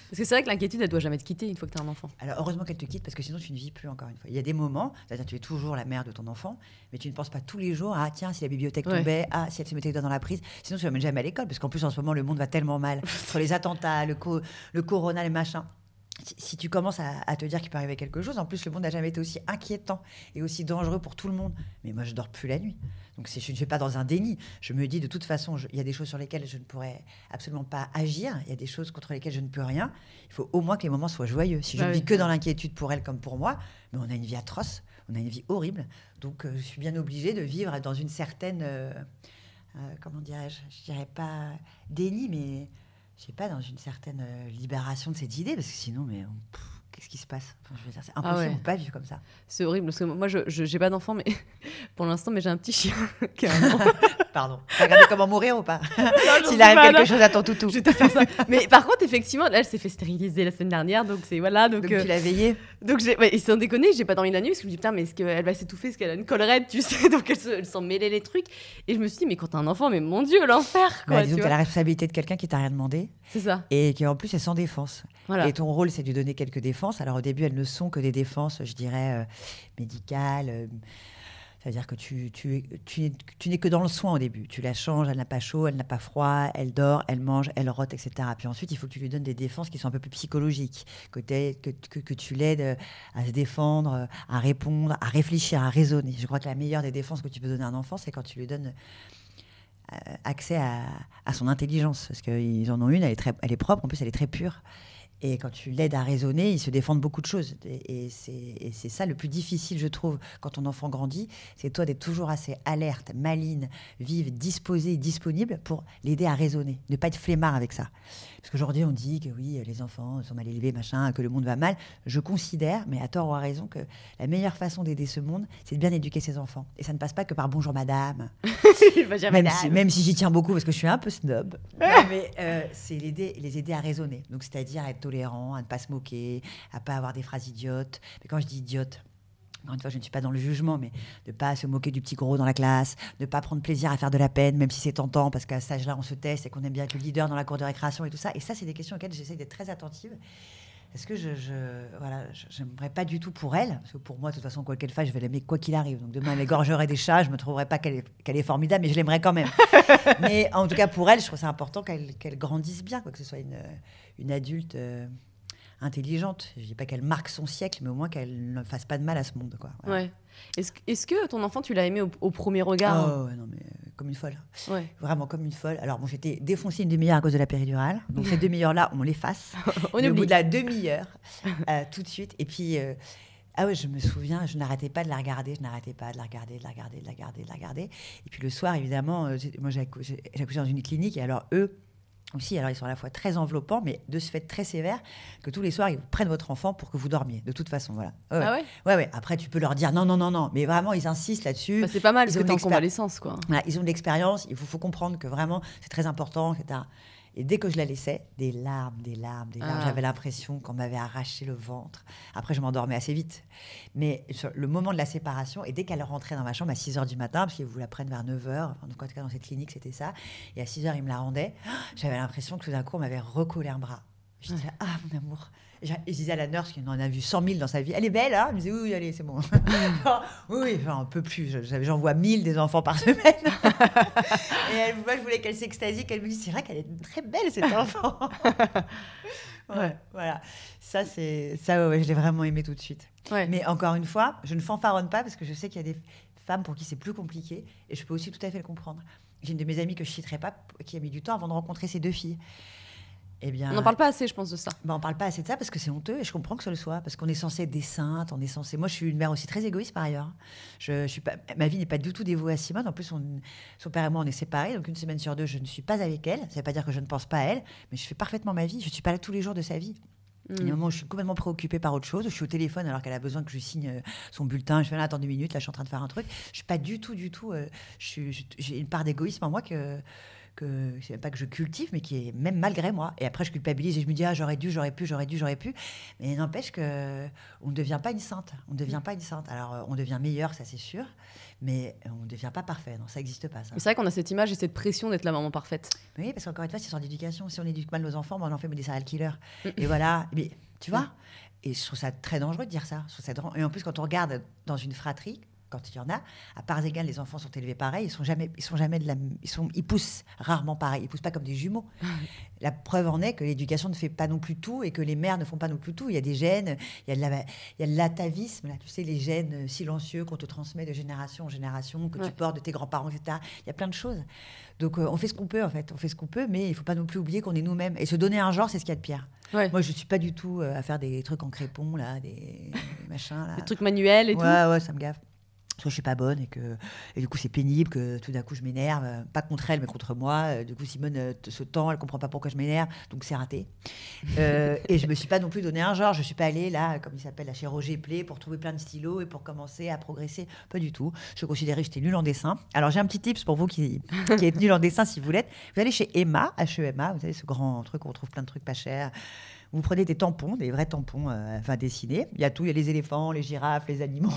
Parce que c'est vrai que l'inquiétude, elle doit jamais te quitter une fois que tu as un enfant. alors heureusement qu'elle te quitte parce que sinon tu ne vis plus encore une fois. Il y a des moments, c'est-à-dire tu es toujours la mère de ton enfant, mais tu ne penses pas tous les jours ah tiens si la bibliothèque Ouais. tombait, ah si elle se mettait dans la prise, sinon tu ne l'amènes jamais à l'école parce qu'en plus en ce moment le monde va tellement mal entre les attentats, le co- le corona, les machins. Si, tu commences à, à te dire qu'il peut arriver quelque chose, en plus le monde n'a jamais été aussi inquiétant et aussi dangereux pour tout le monde. Mais moi je dors plus la nuit, donc je ne suis pas dans un déni. Je me dis de toute façon il y a des choses sur lesquelles je ne pourrais absolument pas agir, il y a des choses contre lesquelles je ne peux rien. Il faut au moins que les moments soient joyeux. Si je Bah ne oui. vis que dans l'inquiétude pour elle comme pour moi, mais on a une vie atroce, on a une vie horrible. Donc euh, je suis bien obligée de vivre dans une certaine, euh, euh, comment dirais-je, je dirais pas déni, mais je sais pas, dans une certaine euh, libération de cette idée, parce que sinon, mais qu'est-ce qui se passe? Enfin, je veux dire, C'est Ah impossible ouais. de pas vivre comme ça. C'est horrible parce que moi, je je- j'ai pas d'enfant, mais pour l'instant, mais j'ai un petit chien. Pardon. T'as regardé comment mourir ou pas? S'il arrive quelque non. chose à ton toutou. Je te faire ça. Mais par contre, effectivement, là, elle s'est fait stériliser la semaine dernière, donc c'est voilà. Donc, Donc euh, tu l'as veillé donc j'ai, ouais, et sans déconner, j'ai pas dormi la nuit parce que je me dis putain, mais est-ce qu'elle va s'étouffer? Est-ce qu'elle a une collerette, tu sais? Donc elle, se- elle s'en mêlait les trucs. Et je me suis dit, mais quand t'as un enfant, mais mon Dieu, l'enfer, quoi. bah, tu Disons que vois. t'as la responsabilité de quelqu'un qui t'a rien demandé C'est ça. et qui en plus est sans défense. Voilà. Et ton rôle, c'est de lui donner quelques défenses. Alors au début, elles ne sont que des défenses, je dirais, euh, médicales. euh, c'est-à-dire que tu, tu, tu, n'es- que dans le soin au début. Tu la changes, elle n'a pas chaud, elle n'a pas froid, elle dort, elle mange, elle rote, etc. Puis ensuite, il faut que tu lui donnes des défenses qui sont un peu plus psychologiques, que tu l'aides euh, à se défendre, euh, à répondre, à réfléchir, à raisonner. Je crois que la meilleure des défenses que tu peux donner à un enfant, c'est quand tu lui donnes euh, accès à, à son intelligence. Parce qu'ils en ont une, elle est, très, elle est propre, en plus elle est très pure. Et quand tu l'aides à raisonner, il se défend de beaucoup de choses. Et, c'est ça le plus difficile, je trouve, quand ton enfant grandit, c'est toi d'être toujours assez alerte, maline, vive, disposée, disponible pour l'aider à raisonner, ne pas être flemmard avec ça. Parce qu'aujourd'hui, on dit que oui, les enfants sont mal élevés, machin, que le monde va mal. Je considère, mais à tort ou à raison, que la meilleure façon d'aider ce monde, c'est de bien éduquer ses enfants. Et ça ne passe pas que par bonjour madame. même, Si, même si j'y tiens beaucoup, parce que je suis un peu snob. mais euh, c'est les aider à raisonner. Donc, c'est-à-dire à être tolérant, à ne pas se moquer, à pas avoir des phrases idiotes. Mais quand je dis idiote, encore une fois, je ne suis pas dans le jugement, mais de ne pas se moquer du petit gros dans la classe, de ne pas prendre plaisir à faire de la peine, même si c'est tentant, parce qu'à cet âge-là, on se teste et qu'on aime bien être le leader dans la cour de récréation et tout ça. Et ça, c'est des questions auxquelles j'essaie d'être très attentive. Est-ce que je, je voilà, j'aimerais pas du tout pour elle, parce que pour moi, de toute façon, quoi qu'elle fasse, je vais l'aimer quoi qu'il arrive. Donc demain, elle égorgerait des chats, je me trouverais pas qu'elle est, est formidable, mais je l'aimerais quand même. mais en tout cas, pour elle, je trouve ça important qu'elle, qu'elle grandisse bien, quoi, que ce soit une, une adulte. Euh, intelligente. Je dis pas qu'elle marque son siècle, mais au moins qu'elle ne fasse pas de mal à ce monde. Quoi. Ouais. Est-ce, est que ton enfant, tu l'as aimé au, premier regard Oh, non, mais euh, comme une folle. Ouais. Vraiment comme une folle. Alors, bon, j'étais défoncée une demi-heure à cause de la péridurale. Donc, ces demi-heures-là, on l'efface. on Au bout de la demi-heure, euh, tout de suite. Et puis. Euh, ah ouais, je me souviens, je n'arrêtais pas de la regarder, je n'arrêtais pas de la regarder, de la regarder, de la regarder, de la regarder. Et puis le soir, évidemment, moi j'ai accouché dans une clinique et alors eux, aussi, alors ils sont à la fois très enveloppants, mais de ce fait très sévères, que tous les soirs, ils prennent votre enfant pour que vous dormiez, de toute façon. Voilà. Ouais, ah ouais? Ouais, ouais. Après, tu peux leur dire non, non, non, non. Mais vraiment, ils insistent là-dessus. Bah, c'est pas mal, parce que t'es en convalescence, quoi. ils ont de l'expérience, il faut, faut, comprendre que vraiment, c'est très important, etc. Et dès que je la laissais, des larmes, des larmes, des larmes. Ah. J'avais l'impression qu'on m'avait arraché le ventre. Après, je m'endormais assez vite. Mais le moment de la séparation, et dès qu'elle rentrait dans ma chambre à 6 h du matin, parce qu'ils vous la prennent vers 9 h, en tout cas dans cette clinique, c'était ça, et à 6 h, ils me la rendaient, j'avais l'impression que tout d'un coup, on m'avait recollé un bras. Je disais, ah, mon amour. Et je disais à la nurse qui en a vu 100 000 dans sa vie, elle est belle, hein Elle me disait, oui, oui, allez, c'est bon. oui, oui, enfin, un peu plus. J'en vois 1000 des enfants par semaine. et elle, moi, je voulais qu'elle s'extasie, qu'elle me dise, c'est vrai qu'elle est très belle, cet enfant. ouais, voilà. Ça, c'est ça, ouais, je l'ai vraiment aimé tout de suite. Mais encore une fois, je ne fanfaronne pas parce que je sais qu'il y a des femmes pour qui c'est plus compliqué et je peux aussi tout à fait le comprendre. J'ai une de mes amies que je citerai pas qui a mis du temps avant de rencontrer ses deux filles. Eh bien, on n'en parle pas assez, je pense, de ça. Ben, on parle pas assez de ça parce que c'est honteux et je comprends que ce le soit parce qu'on est censé être des saintes, on est censé. Moi, je suis une mère aussi très égoïste par ailleurs. Je, suis pas, ma vie n'est pas du tout dévouée à Simone. En plus, son père et moi, on est séparés, donc une semaine sur deux, je ne suis pas avec elle. Ça ne veut pas dire que je ne pense pas à elle, mais je fais parfaitement ma vie. Je ne suis pas là tous les jours de sa vie. Il y a un mm. moment où je suis complètement préoccupée par autre chose, je suis au téléphone alors qu'elle a besoin que je signe euh, son bulletin. Je fais là, attends deux minutes, là, je suis en train de faire un truc. Je suis pas du tout, du tout. Euh, j'ai une part d'égoïsme en moi que que c'est pas que je cultive, mais qui est même malgré moi. Et après, je culpabilise et je me dis ah j'aurais dû, j'aurais pu, j'aurais dû, j'aurais pu. Mais n'empêche que on ne devient pas une sainte. On ne devient mm. pas une sainte. Alors euh, on devient meilleur, ça c'est sûr, mais on ne devient pas parfait. Non, ça n'existe pas. C'est vrai qu'on a cette image et cette pression d'être la maman parfaite. Oui, parce qu'encore une fois, c'est sur l'éducation. Si on éduque mal nos enfants, ben, on en fait des serial killers. Mm. Et voilà. Mais tu vois? Et je trouve ça très dangereux de dire ça. Et en plus, quand on regarde dans une fratrie, quand il y en a, à parts égales, les enfants sont élevés pareil. Ils sont jamais, ils sont jamais de la, ils sont, ils poussent rarement pareil. Ils poussent pas comme des jumeaux. la preuve en est que l'éducation ne fait pas non plus tout et que les mères ne font pas non plus tout. Il y a des gènes, il y a de la, il y a de l'atavisme, là, tu sais, les gènes silencieux qu'on te transmet de génération en génération, que tu portes de tes grands-parents, etc. Il y a plein de choses. Donc euh, on fait ce qu'on peut en fait, on fait ce qu'on peut, mais il faut pas non plus oublier qu'on est nous-mêmes. Et se donner un genre, c'est ce qu'il y a de pire. Moi, je suis pas du tout euh, à faire des trucs en crépon là, des, machins là. Des trucs manuels et tout. Ouais, ouais, ça me gaffe soit je suis pas bonne et que du coup c'est pénible que tout d'un coup je m'énerve euh, pas contre elle mais contre moi. Euh, du coup Simone euh, se tend elle comprend pas pourquoi je m'énerve donc c'est raté. Et je me suis pas non plus donné un genre. Je suis pas allée là comme il s'appelle la chez Roger Play pour trouver plein de stylos et pour commencer à progresser. Pas du tout. Je considérais que j'étais nulle en dessin. Alors j'ai un petit tips pour vous qui, êtes nul en dessin si vous l'êtes. Vous allez chez Emma H-E-M-A vous avez ce grand truc où on trouve plein de trucs pas chers. Vous prenez des tampons, des vrais tampons, enfin dessinés. Il y a tout, il y a les éléphants, les girafes, les animaux.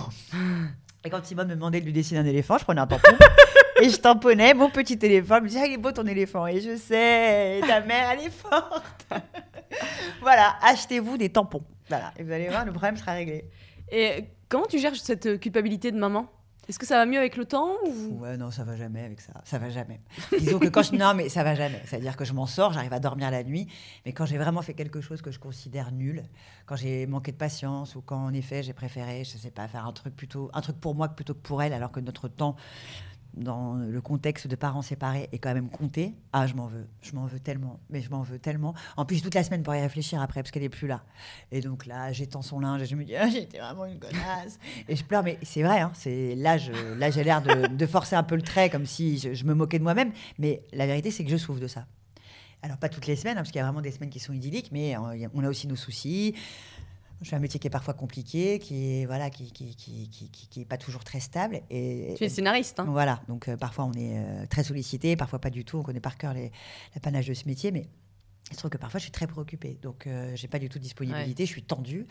Et quand Simone me demandait de lui dessiner un éléphant, je prenais un tampon et je tamponnais mon petit éléphant. Elle me disait, ah, il est beau ton éléphant. Et je sais, ta mère, elle est forte. voilà, achetez-vous des tampons. Voilà, et vous allez voir, le problème sera réglé. Et comment tu gères cette culpabilité de maman? Est-ce que ça va mieux avec le temps ou... Ouais, non, ça va jamais avec ça. Ça va jamais. Disons que quand je. Non, mais ça va jamais. C'est-à-dire que je m'en sors, j'arrive à dormir la nuit. Mais quand j'ai vraiment fait quelque chose que je considère nul, quand j'ai manqué de patience ou quand en effet j'ai préféré, je sais pas, faire un truc plutôt. un truc pour moi plutôt que pour elle, alors que notre temps dans le contexte de parents séparés est quand même compté, ah, je m'en veux. Je m'en veux tellement. Mais je m'en veux tellement. En plus, toute la semaine pour y réfléchir après, parce qu'elle n'est plus là. Et donc là, j'étends son linge et je me dis, ah, j'étais vraiment une connasse. et je pleure, mais c'est vrai, hein, c'est là, là j'ai l'air de, forcer un peu le trait, comme si je, me moquais de moi-même. Mais la vérité, c'est que je souffre de ça. Alors, pas toutes les semaines, hein, parce qu'il y a vraiment des semaines qui sont idylliques, mais euh, on a aussi nos soucis. J'ai un métier qui est parfois compliqué, qui est voilà, qui qui, qui, qui, qui est pas toujours très stable. Et, tu es scénariste. Hein. Voilà, donc euh, parfois on est euh, très sollicité, parfois pas du tout. On connaît par cœur l'apanage de ce métier, mais il se trouve que parfois je suis très préoccupée, donc euh, j'ai pas du tout de disponibilité, je suis tendue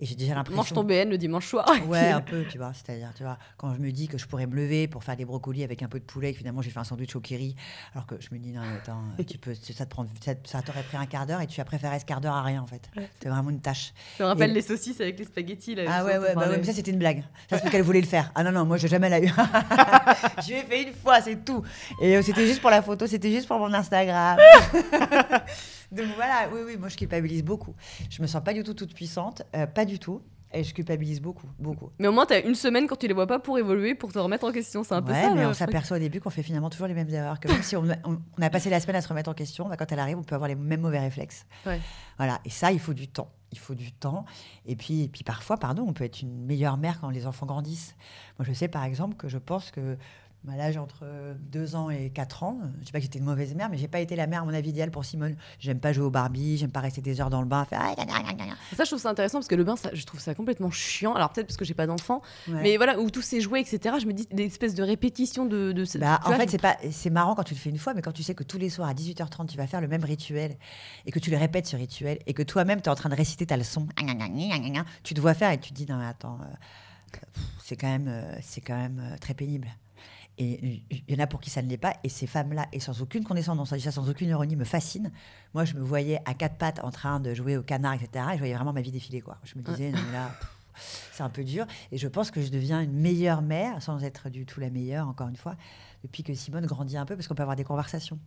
et j'ai déjà l'impression. Mange ton BN le dimanche soir. Ouais, un peu, tu vois. C'est-à-dire, tu vois, quand je me dis que je pourrais me lever pour faire des brocolis avec un peu de poulet, et que finalement j'ai fait un sandwich au kiri, alors que je me dis non, attends, tu peux, ça te prend, ça, t'aurait pris un quart d'heure et tu as préféré ce quart d'heure à rien en fait. C'est vraiment une tâche. Ça me rappelle les saucisses avec les spaghettis là. Ah ouais, ouais, bah ouais, mais ça c'était une blague. Ça c'est qu'elle voulait le faire. Ah non non, moi j'ai jamais la eu. je l'ai fait une fois, c'est tout. Et euh, c'était juste pour la photo, c'était juste pour mon Instagram. Donc voilà, oui, oui, moi je culpabilise beaucoup. Je me sens pas du tout toute puissante, euh, pas du tout. Et je culpabilise beaucoup, beaucoup. Mais au moins, tu as une semaine quand tu les vois pas pour évoluer, pour te remettre en question. C'est un peu ça. mais on s'aperçoit au début qu'on fait finalement toujours les mêmes erreurs. Que même si on, a passé la semaine à se remettre en question, bah, quand elle arrive, on peut avoir les mêmes mauvais réflexes. Voilà. Et ça, il faut du temps. Il faut du temps. Et puis, et puis parfois, pardon, on peut être une meilleure mère quand les enfants grandissent. Moi, je sais par exemple que je pense que à l'âge entre 2 ans et 4 ans. Je sais pas que j'étais une mauvaise mère, mais j'ai pas été la mère, à mon avis, idéale pour Simone. J'aime pas jouer au Barbie, j'aime pas rester des heures dans le bain, faire. Ça, je trouve ça intéressant parce que le bain, ça, je trouve ça complètement chiant. Alors peut-être parce que j'ai pas d'enfant, mais voilà, où tous ces jouets, etc. Je me dis des espèces de répétitions de. de bah, en fait, c'est pas, c'est marrant quand tu le fais une fois, mais quand tu sais que tous les soirs à 18h30, tu vas faire le même rituel et que tu le répètes ce rituel et que toi-même, tu es en train de réciter ta leçon, tu te vois faire et tu te dis non mais attends, euh, c'est quand même, euh, c'est quand même euh, très pénible. Et il y en a pour qui ça ne l'est pas. Et ces femmes-là, et sans aucune condescendance, ça sans aucune ironie, me fascinent. Moi, je me voyais à quatre pattes en train de jouer au canard, etc. Et je voyais vraiment ma vie défiler. Quoi. Je me disais, non, mais là, c'est un peu dur. Et je pense que je deviens une meilleure mère, sans être du tout la meilleure, encore une fois, depuis que Simone grandit un peu, parce qu'on peut avoir des conversations.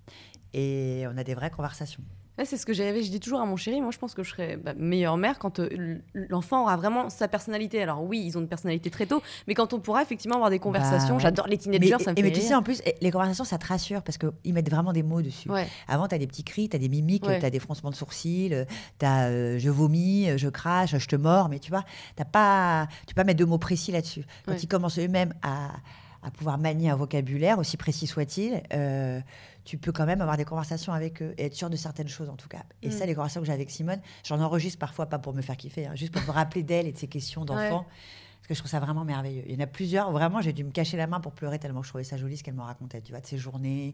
Et on a des vraies conversations c'est ce que rêvé. Je dis toujours à mon chéri, moi je pense que je serai bah, meilleure mère quand euh, l'enfant aura vraiment sa personnalité. Alors oui, ils ont une personnalité très tôt, mais quand on pourra effectivement avoir des bah, conversations, j'adore les teenagers, ça me et mais tu sais, en plus, les conversations, ça te rassure parce qu'ils mettent vraiment des mots dessus. Avant, tu as des petits cris, tu as des mimiques, tu as des froncements de sourcils, tu as euh, je vomis, je crache, je te mords, mais tu vois, as pas, tu peux pas mettre de mots précis là-dessus. Quand ils commencent eux-mêmes à, à, pouvoir manier un vocabulaire, aussi précis soit-il, euh, tu peux quand même avoir des conversations avec eux et être sûr de certaines choses en tout cas. Et ça, mm. les conversations que j'ai avec Simone, j'en enregistre parfois pas pour me faire kiffer, hein, juste pour me rappeler d'elle et de ses questions d'enfant. Parce que je trouve ça vraiment merveilleux. Il y en a plusieurs. Vraiment, j'ai dû me cacher la main pour pleurer tellement je trouvais ça joli ce qu'elle me racontait. Tu vois, de ses journées,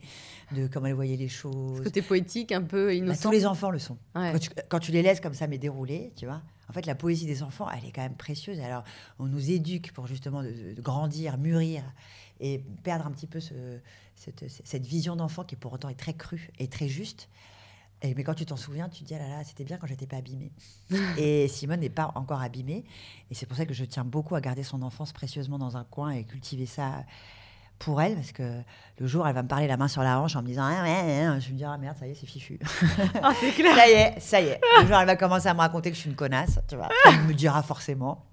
de comment elle voyait les choses. Ce côté poétique, un peu bah, innocent. tous les enfants le sont. Quand, tu, les laisses comme ça, mais dérouler, tu vois. En fait, la poésie des enfants, elle est quand même précieuse. Alors, on nous éduque pour justement de grandir, mûrir et perdre un petit peu ce, cette, vision d'enfant qui pour autant est très crue et très juste. Et, mais quand tu t'en souviens, tu te dis, ah là là, c'était bien quand j'étais pas abîmée. et Simone n'est pas encore abîmée. Et c'est pour ça que je tiens beaucoup à garder son enfance précieusement dans un coin et cultiver ça pour elle, parce que le jour, elle va me parler la main sur la hanche en me disant ah, ouais, je me dis ah merde, ça y est, c'est fichu. Ah, c'est clair. ça y est, ça y est. Le jour, elle va commencer à me raconter que je suis une connasse, tu vois. Elle me dira forcément.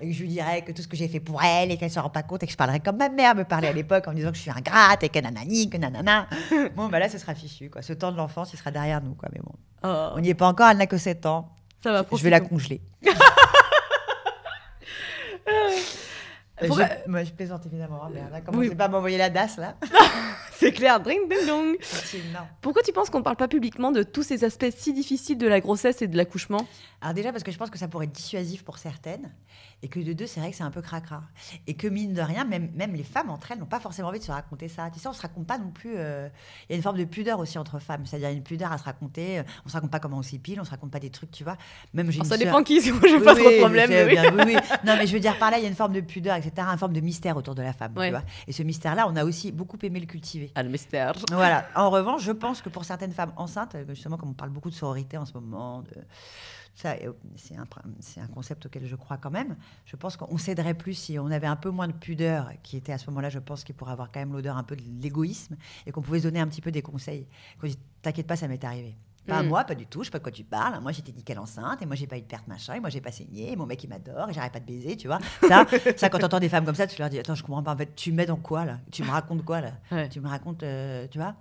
Et que je lui dirai que tout ce que j'ai fait pour elle et qu'elle ne se rend pas compte et que je parlerai comme ma mère me parlait à l'époque en me disant que je suis ingrate et que nanani, que nanana. Bon, bah là, ce sera fichu, quoi. Ce temps de l'enfance, il sera derrière nous, quoi. Mais bon, oh. on n'y est pas encore, elle n'a que 7 ans. Ça va, Je vais la congeler. moi, je plaisante évidemment. Hein, mais commencez oui. pas à m'envoyer la DAS là. C'est clair, ding ding dong. Pourquoi tu penses qu'on ne parle pas publiquement de tous ces aspects si difficiles de la grossesse et de l'accouchement? Alors déjà parce que je pense que ça pourrait être dissuasif pour certaines et que de deux, c'est vrai que c'est un peu cracra. Et que mine de rien, même, même les femmes entre elles n'ont pas forcément envie de se raconter ça. Tu sais, on se raconte pas non plus. Euh, il y a une forme de pudeur aussi entre femmes, c'est-à-dire une pudeur à se raconter. Euh, on se raconte pas comment on s'épile, on se raconte pas des trucs, tu vois. Même j'ai. ça dépend qui, je n'ai pas trop de problème. oui. non, mais je veux dire par là, il y a une forme de pudeur, etc., une forme de mystère autour de la femme. Tu vois et ce mystère-là, on a aussi beaucoup aimé le cultiver. Voilà. En revanche, je pense que pour certaines femmes enceintes, justement, comme on parle beaucoup de sororité en ce moment, c'est un, concept auquel je crois quand même. Je pense qu'on s'aiderait plus si on avait un peu moins de pudeur, qui était à ce moment-là, je pense, qu'il pourrait avoir quand même l'odeur un peu de l'égoïsme, et qu'on pouvait se donner un petit peu des conseils. Qu'on dit, t'inquiète pas, ça m'est arrivé. Pas mm. moi, pas du tout, je sais pas de quoi tu parles. Moi, j'étais nickel enceinte, et moi, j'ai pas eu de perte machin, et moi, j'ai pas saigné, et mon mec, il m'adore, et j'arrête pas de baiser, tu vois. Ça, ça quand t'entends des femmes comme ça, tu leur dis Attends, je comprends pas, en fait, tu mets dans quoi, là? Tu me racontes quoi, là? Tu me racontes, euh, tu vois?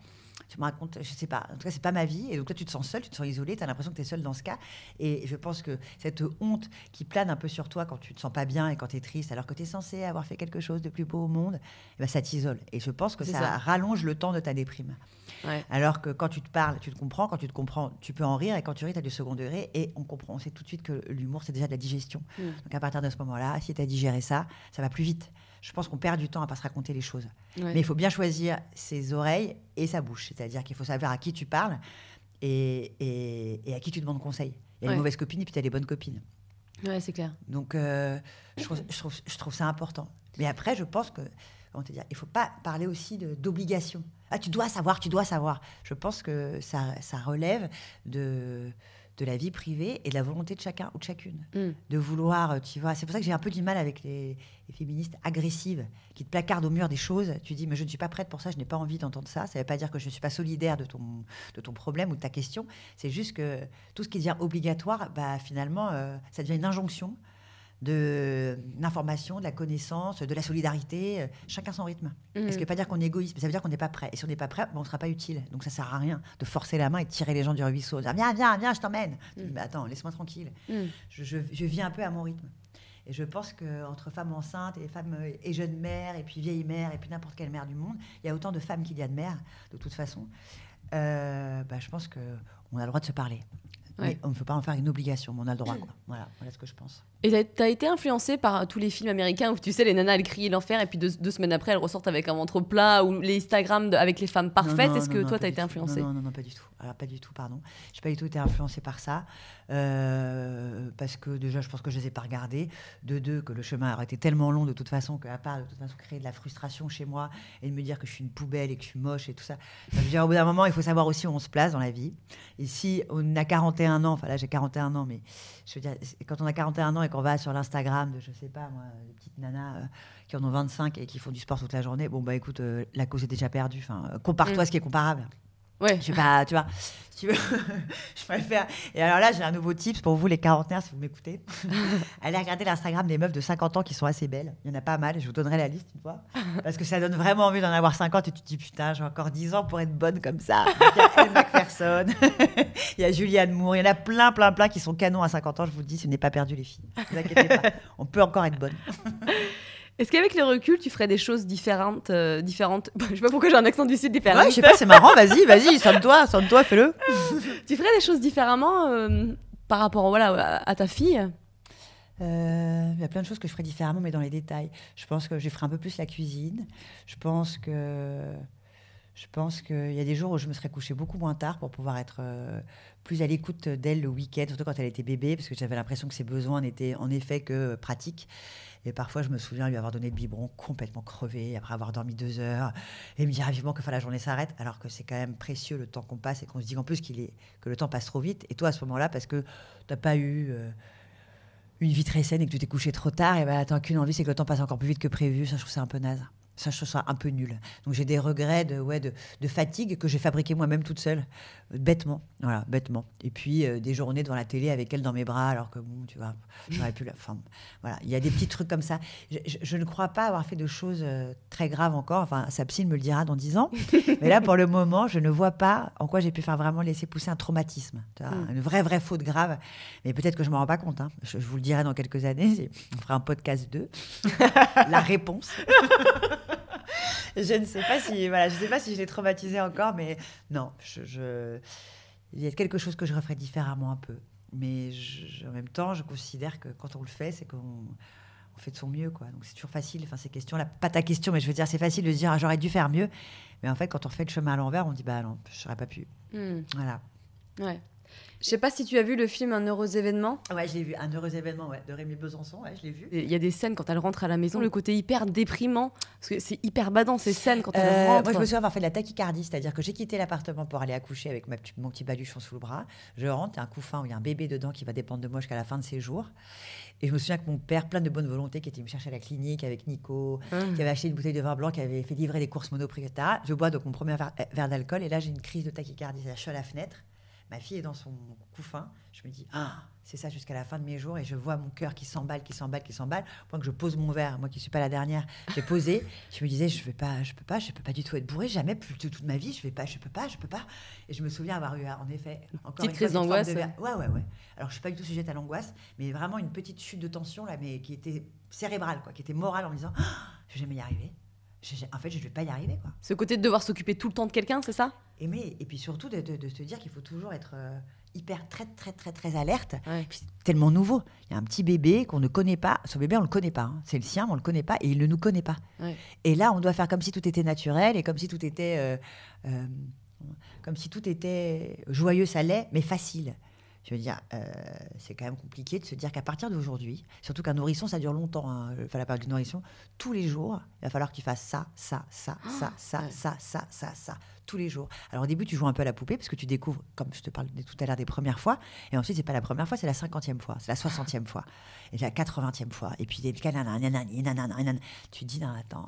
Tu me racontes, je sais pas, en tout cas, c'est pas ma vie. Et donc, toi, tu te sens seule, tu te sens isolée, tu as l'impression que tu es seule dans ce cas. Et je pense que cette honte qui plane un peu sur toi quand tu te sens pas bien et quand tu es triste, alors que tu es censé avoir fait quelque chose de plus beau au monde, eh ben, ça t'isole. Et je pense que ça, rallonge le temps de ta déprime. Alors que quand tu te parles, tu te comprends. Quand tu te comprends, tu peux en rire. Et quand tu ris, tu as du second degré. Et on comprend. On sait tout de suite que l'humour, c'est déjà de la digestion. Mm. Donc à partir de ce moment-là, si tu as digéré ça, ça va plus vite. Je pense qu'on perd du temps à pas se raconter les choses. Mais il faut bien choisir ses oreilles et sa bouche. C'est-à-dire qu'il faut savoir à qui tu parles et, et, à qui tu demandes conseil. Il y a les mauvaises copines et puis tu as les bonnes copines. Ouais, c'est clair. Donc, euh, je, trouve, je, trouve, je, trouve, ça important. Mais après, je pense que, comment te dire, il faut pas parler aussi d'obligation. Ah, tu dois savoir, tu dois savoir. Je pense que ça, ça relève de, de la vie privée et de la volonté de chacun ou de chacune. Mm. De vouloir, euh, tu vois. C'est pour ça que j'ai un peu du mal avec les, féministes agressives qui te placardent au mur des choses. Tu dis, mais je ne suis pas prête pour ça, je n'ai pas envie d'entendre ça. Ça ne veut pas dire que je ne suis pas solidaire de ton, de ton problème ou de ta question. C'est juste que tout ce qui devient obligatoire, bah, finalement, euh, ça devient une injonction de l'information, de la connaissance, de la solidarité, euh, chacun son rythme. Mmh. Ce qui ne veut pas dire qu'on est égoïste, mais ça veut dire qu'on n'est pas prêt. Et si on n'est pas prêt, on ne sera pas utile. Donc ça ne sert à rien de forcer la main et de tirer les gens du ruisseau. Dire, viens, viens, viens, je t'emmène. Mmh. Mais attends, laisse-moi tranquille. Mmh. Je, je, vis un peu à mon rythme. Et je pense qu'entre femmes enceintes et femmes euh, et jeunes mères, et puis vieilles mères, et puis n'importe quelle mère du monde, il y a autant de femmes qu'il y a de mères, de toute façon. Euh, bah, je pense qu'on a le droit de se parler. Mais on ne peut pas en faire une obligation, mais on a le droit. Voilà, voilà ce que je pense. Et tu as été influencé par tous les films américains où tu sais, les nanas, elles crient l'enfer et puis deux, semaines après, elles ressortent avec un ventre plat ou les Instagram avec les femmes parfaites. Est-ce que toi, tu as été influencé non, non, non, pas du tout. Alors, pas du tout, pardon. J'ai pas du tout été influencée par ça. Euh, parce que déjà, je pense que je ne les ai pas regardés. De deux, que le chemin aurait été tellement long de toute façon qu'à part de toute façon créer de la frustration chez moi et de me dire que je suis une poubelle et que je suis moche et tout ça. je veux dire, au bout d'un moment, il faut savoir aussi où on se place dans la vie. Et si on a 41 ans, enfin là j'ai 41 ans, mais je veux dire, quand on a 41 ans et qu'on va sur l'Instagram de, je sais pas moi, petites nanas euh, qui en ont 25 et qui font du sport toute la journée, bon bah écoute, euh, la cause est déjà perdue. Enfin, compare-toi à mm. ce qui est comparable. Ouais. Je sais pas, tu vois, si tu veux, je préfère. Et alors là, j'ai un nouveau tips pour vous, les quarantenaires, si vous m'écoutez. Allez regarder l'Instagram des meufs de 50 ans qui sont assez belles. Il y en a pas mal, je vous donnerai la liste une fois. Parce que ça donne vraiment envie d'en avoir 50 et tu te dis, putain, j'ai encore 10 ans pour être bonne comme ça. Il y a McPherson, il y a Julianne Moore, il y en a plein, plein, plein qui sont canons à 50 ans. Je vous dis, ce n'est pas perdu, les filles. Ne vous inquiétez pas, on peut encore être bonne. Est-ce qu'avec le recul, tu ferais des choses différentes, euh, différentes Je sais pas pourquoi j'ai un accent du sud différent. Ouais, je sais pas, c'est marrant. Vas-y, vas-y, sonne-toi, sonne-toi, fais-le. tu ferais des choses différemment euh, par rapport, voilà, à ta fille? Euh, il y a plein de choses que je ferais différemment, mais dans les détails. Je pense que je ferais un peu plus la cuisine. Je pense que je pense qu'il y a des jours où je me serais couchée beaucoup moins tard pour pouvoir être plus à l'écoute d'elle le week-end, surtout quand elle était bébé, parce que j'avais l'impression que ses besoins n'étaient en effet que pratiques. Et parfois, je me souviens lui avoir donné le biberon complètement crevé après avoir dormi deux heures et me dire vivement que la journée s'arrête, alors que c'est quand même précieux le temps qu'on passe et qu'on se dit en plus qu'il est, que le temps passe trop vite. Et toi, à ce moment-là, parce que tu n'as pas eu. Euh, une vie très saine et que tu t'es couché trop tard, et ben, t'as qu'une envie, c'est que le temps passe encore plus vite que prévu. Ça, je trouve ça un peu naze. Ça, je ça un peu nul. Donc j'ai des regrets de, ouais, de, de fatigue que j'ai fabriqué moi-même toute seule, bêtement. Voilà, bêtement. Et puis euh, des journées devant la télé avec elle dans mes bras, alors que bon, tu vois, j'aurais pu la. Enfin, voilà, il y a des petits trucs comme ça. Je, ne crois pas avoir fait de choses euh, très graves encore. Enfin, sa psy me le dira dans dix ans. Mais là, pour le moment, je ne vois pas en quoi j'ai pu faire vraiment laisser pousser un traumatisme. Tu vois, mm. Une vraie, vraie faute grave. Mais peut-être que je ne me rends pas compte. Hein. Je, je, vous le dirai dans quelques années. On fera un podcast 2. la réponse. je ne sais pas si, voilà, je sais pas si je l'ai traumatisé encore, mais non, je, il y a quelque chose que je referais différemment un peu. Mais en même temps, je considère que quand on le fait, c'est qu'on fait de son mieux, quoi. Donc c'est toujours facile. Enfin, ces questions-là, pas ta question, mais je veux dire, c'est facile de se dire, ah, j'aurais dû faire mieux. Mais en fait, quand on fait le chemin à l'envers, on dit, bah non, je n'aurais pas pu. Hmm. Voilà. Ouais. Je sais pas si tu as vu le film Un heureux événement. Ouais, je l'ai vu. Un heureux événement, ouais, de Rémi Besançon, ouais, je l'ai vu. Il y a des scènes quand elle rentre à la maison, le côté hyper déprimant, parce que c'est hyper badant ces scènes quand elle euh, rentre. Moi, je me souviens avoir fait de la tachycardie, c'est-à-dire que j'ai quitté l'appartement pour aller accoucher avec ma, mon petit baluchon sous le bras. Je rentre, il y a un couffin où il y a un bébé dedans qui va dépendre de moi jusqu'à la fin de ses jours. Et je me souviens que mon père, plein de bonne volonté, qui était me chercher à la clinique avec Nico, ah. qui avait acheté une bouteille de vin blanc, qui avait fait livrer des courses Monoprix, etc. Je bois donc mon premier verre, d'alcool et là j'ai une crise de tachycardie. Je suis à la fenêtre Ma fille est dans son couffin. Je me dis, ah, c'est ça jusqu'à la fin de mes jours. Et je vois mon cœur qui s'emballe, qui s'emballe, qui s'emballe. Au point que je pose mon verre, moi qui suis pas la dernière, j'ai posé. je me disais, je vais pas, je peux pas, je peux pas du tout être bourrée. Jamais plus de toute ma vie, je vais pas, je peux pas, je peux pas. Et je me souviens avoir eu, en effet, encore petite crise d'angoisse. Ouais, ouais, ouais. Alors je suis pas du tout sujette à l'angoisse, mais vraiment une petite chute de tension là, mais qui était cérébrale, quoi, qui était morale en me disant, ah, je vais jamais y arriver en fait, je ne vais pas y arriver. Quoi. Ce côté de devoir s'occuper tout le temps de quelqu'un, c'est ça? Et, mais, et puis surtout de, de, se dire qu'il faut toujours être euh, hyper, très, très, très, très alerte. C'est tellement nouveau. Il y a un petit bébé qu'on ne connaît pas. Ce bébé, on ne le connaît pas. Hein. C'est le sien, mais on ne le connaît pas et il ne nous connaît pas. Et là, on doit faire comme si tout était naturel et comme si tout était, euh, euh, comme si tout était joyeux, ça l'est, mais facile. Je veux dire, euh, c'est quand même compliqué de se dire qu'à partir d'aujourd'hui, surtout qu'un nourrisson, ça dure longtemps, hein, la période du nourrisson, tous les jours, il va falloir qu'il fasse ça, ça, ça, ah, ça, ça, ça, ça, ça, ça, tous les jours. Alors au début, tu joues un peu à la poupée parce que tu découvres, comme je te parle tout à l'heure des premières fois, et ensuite, c'est pas la première fois, c'est la cinquantième fois, c'est la soixantième fois, et la quatre-vingtième fois, et puis des tu dis, non, attends.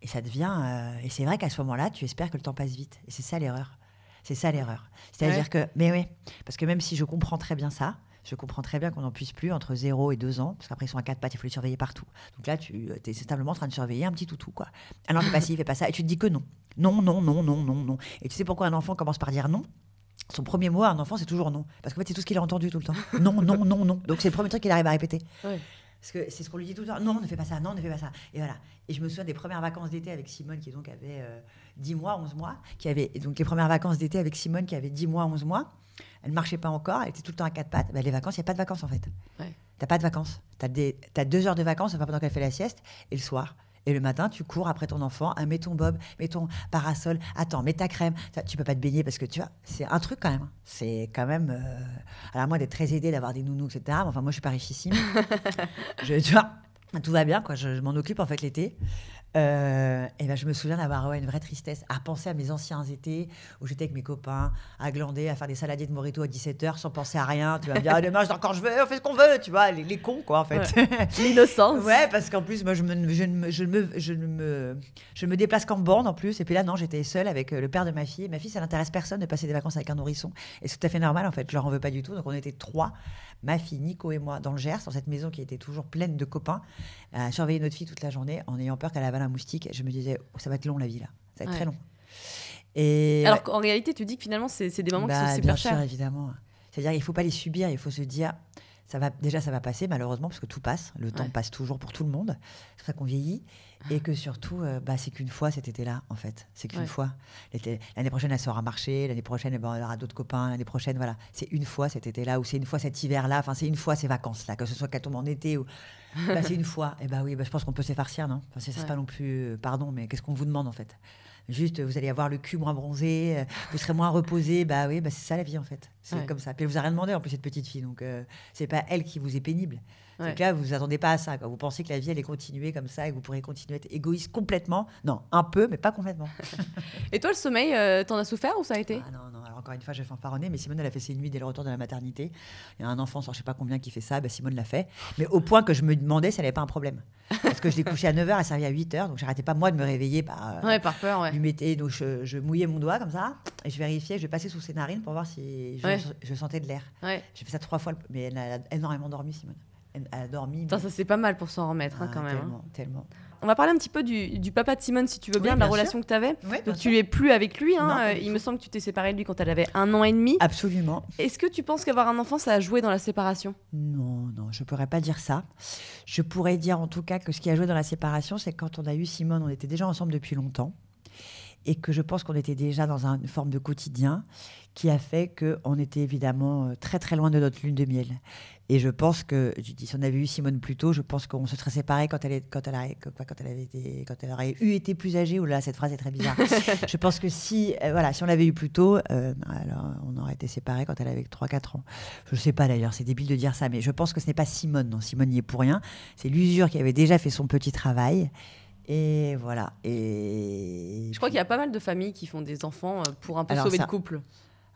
Et ça devient. Euh, et c'est vrai qu'à ce moment-là, tu espères que le temps passe vite. Et c'est ça l'erreur. C'est ça l'erreur. C'est-à-dire que, mais oui, parce que même si je comprends très bien ça, je comprends très bien qu'on n'en puisse plus entre 0 et 2 ans, parce qu'après ils sont à quatre pattes, il faut les surveiller partout. Donc là, tu es simplement en train de surveiller un petit toutou, quoi. Alors, fais pas ci, fais pas ça, et tu te dis que non. Non, non, non, non, non, non. Et tu sais pourquoi un enfant commence par dire non? Son premier mot à un enfant, c'est toujours non. Parce qu'en fait, c'est tout ce qu'il a entendu tout le temps. Non, non, non, non. Donc, c'est le premier truc qu'il arrive à répéter. Parce que c'est ce qu'on lui dit tout le temps. Non, ne fais pas ça, non, ne fais pas ça. Et voilà. Et je me souviens des premières vacances d'été avec Simone, qui donc avait 10 euh, mois, 11 mois. Qui avait, donc les premières vacances d'été avec Simone, qui avait 10 mois, 11 mois. Elle ne marchait pas encore, elle était tout le temps à quatre pattes. Bah, les vacances, il n'y a pas de vacances en fait. Ouais. Tu n'as pas de vacances. Tu as, as, deux heures de vacances, pendant qu'elle fait la sieste, et le soir. Et le matin, tu cours après ton enfant, ah, mets ton bob, mets ton parasol, attends, mets ta crème. Tu peux pas te baigner parce que tu vois, c'est un truc quand même. C'est quand même. Euh, alors, moi, d'être très aidée, d'avoir des nounous, etc. Enfin, moi, je suis pas richissime. je, tu vois, tout va bien, quoi. Je, je m'en occupe en fait l'été. Euh, et ben je me souviens d'avoir une vraie tristesse à penser à mes anciens étés où j'étais avec mes copains à glander, à faire des saladiers de morito à 17h sans penser à rien. Tu vas me dire, ah, demain, quand je veux, on fait ce qu'on veut, tu vois, les, cons, quoi, en fait. L'innocence. ouais, parce qu'en plus, moi, je, me, je, me, je, me, je, me, je me déplace qu'en bande, en plus. Et puis là, non, j'étais seule avec euh, le père de ma fille. Ma fille, ça n'intéresse personne de passer des vacances avec un nourrisson. Et c'est tout à fait normal, en fait. Je leur en veux pas du tout. Donc, on était trois ma fille Nico et moi dans le Gers, dans cette maison qui était toujours pleine de copains, à surveiller notre fille toute la journée en ayant peur qu'elle avale un moustique. Je me disais, oh, ça va être long la vie là, ça va être très long. Et Alors qu'en réalité, tu dis que finalement, c'est des moments qui sont bah, super bien sûr, évidemment. C'est-à-dire, il faut pas les subir, il faut se dire, ça va, déjà, ça va passer, malheureusement, parce que tout passe. Le temps passe toujours pour tout le monde. C'est pour ça qu'on vieillit. Et que surtout, euh, bah, c'est qu'une fois cet été-là, en fait. C'est qu'une fois. L'année prochaine, elle sera marché. L'année prochaine, ben, elle aura d'autres copains. L'année prochaine, voilà. C'est une fois cet été-là, ou c'est une fois cet hiver-là. Enfin, c'est une fois ces vacances-là, que ce soit qu'elle tombe en été ou. Bah, c'est une fois. Et bah oui, bah, je pense qu'on peut s'effarcir, non? Enfin, C'est pas non plus. Euh, pardon, mais qu'est-ce qu'on vous demande, en fait? Juste, vous allez avoir le cul moins bronzé, euh, vous serez moins reposé. Bah oui, bah c'est ça la vie en fait. C'est comme ça. Puis elle vous a rien demandé en plus cette petite fille, donc euh, c'est pas elle qui vous est pénible. Donc là, vous vous attendez pas à ça. Vous pensez que la vie allait continuer comme ça et que vous pourrez continuer à être égoïste complètement. Non, un peu, mais pas complètement. et toi, le sommeil, euh, t'en as souffert ou ça a été? Ah, Non, non. Alors encore une fois, je vais fanfaronner, mais Simone, elle a fait ses nuits dès le retour de la maternité. Il y a un enfant, sans je sais pas combien, qui fait ça. Bah, Simone l'a fait. Mais au point que je me demandais si elle n'avait pas un problème. Parce que je l'ai couchée à 9h, elle servait à 8h, donc j'arrêtais pas moi de me réveiller par. Euh, ouais, par peur, ouais. Lui mettais, donc je, mouillais mon doigt comme ça, et je vérifiais, je passais sous ses narines pour voir si je, sentais de l'air. J'ai fait ça trois fois, mais elle a énormément dormi, Simone. Elle a dormi. Ça, c'est pas mal pour s'en remettre hein, ah, quand même. Tellement, hein. tellement. On va parler un petit peu du, papa de Simone, si tu veux bien, de la relation que tu avais. Donc, tu es plus avec lui. Hein. il me semble que tu t'es séparée de lui quand elle avait un an et demi. Absolument. Est-ce que tu penses qu'avoir un enfant, ça a joué dans la séparation? Non, non, je pourrais pas dire ça. Je pourrais dire en tout cas que ce qui a joué dans la séparation, c'est quand on a eu Simone, on était déjà ensemble depuis longtemps. Et que je pense qu'on était déjà dans une forme de quotidien qui a fait qu'on était évidemment euh, très très loin de notre lune de miel. Et je pense que, je dis, si on avait eu Simone plus tôt, je pense qu'on se serait séparés quand elle, est, quand, elle a, quand, elle avait été, quand elle aurait eu été plus âgée. Ou là, cette phrase est très bizarre. je pense que si, euh, voilà, si on l'avait eu plus tôt, euh, alors on aurait été séparés quand elle avait 3-4 ans. Je ne sais pas d'ailleurs, c'est débile de dire ça, mais je pense que ce n'est pas Simone. Non, Simone n'y est pour rien. C'est l'usure qui avait déjà fait son petit travail. Et voilà. Et je crois qu'il y a pas mal de familles qui font des enfants pour un peu sauver le couple.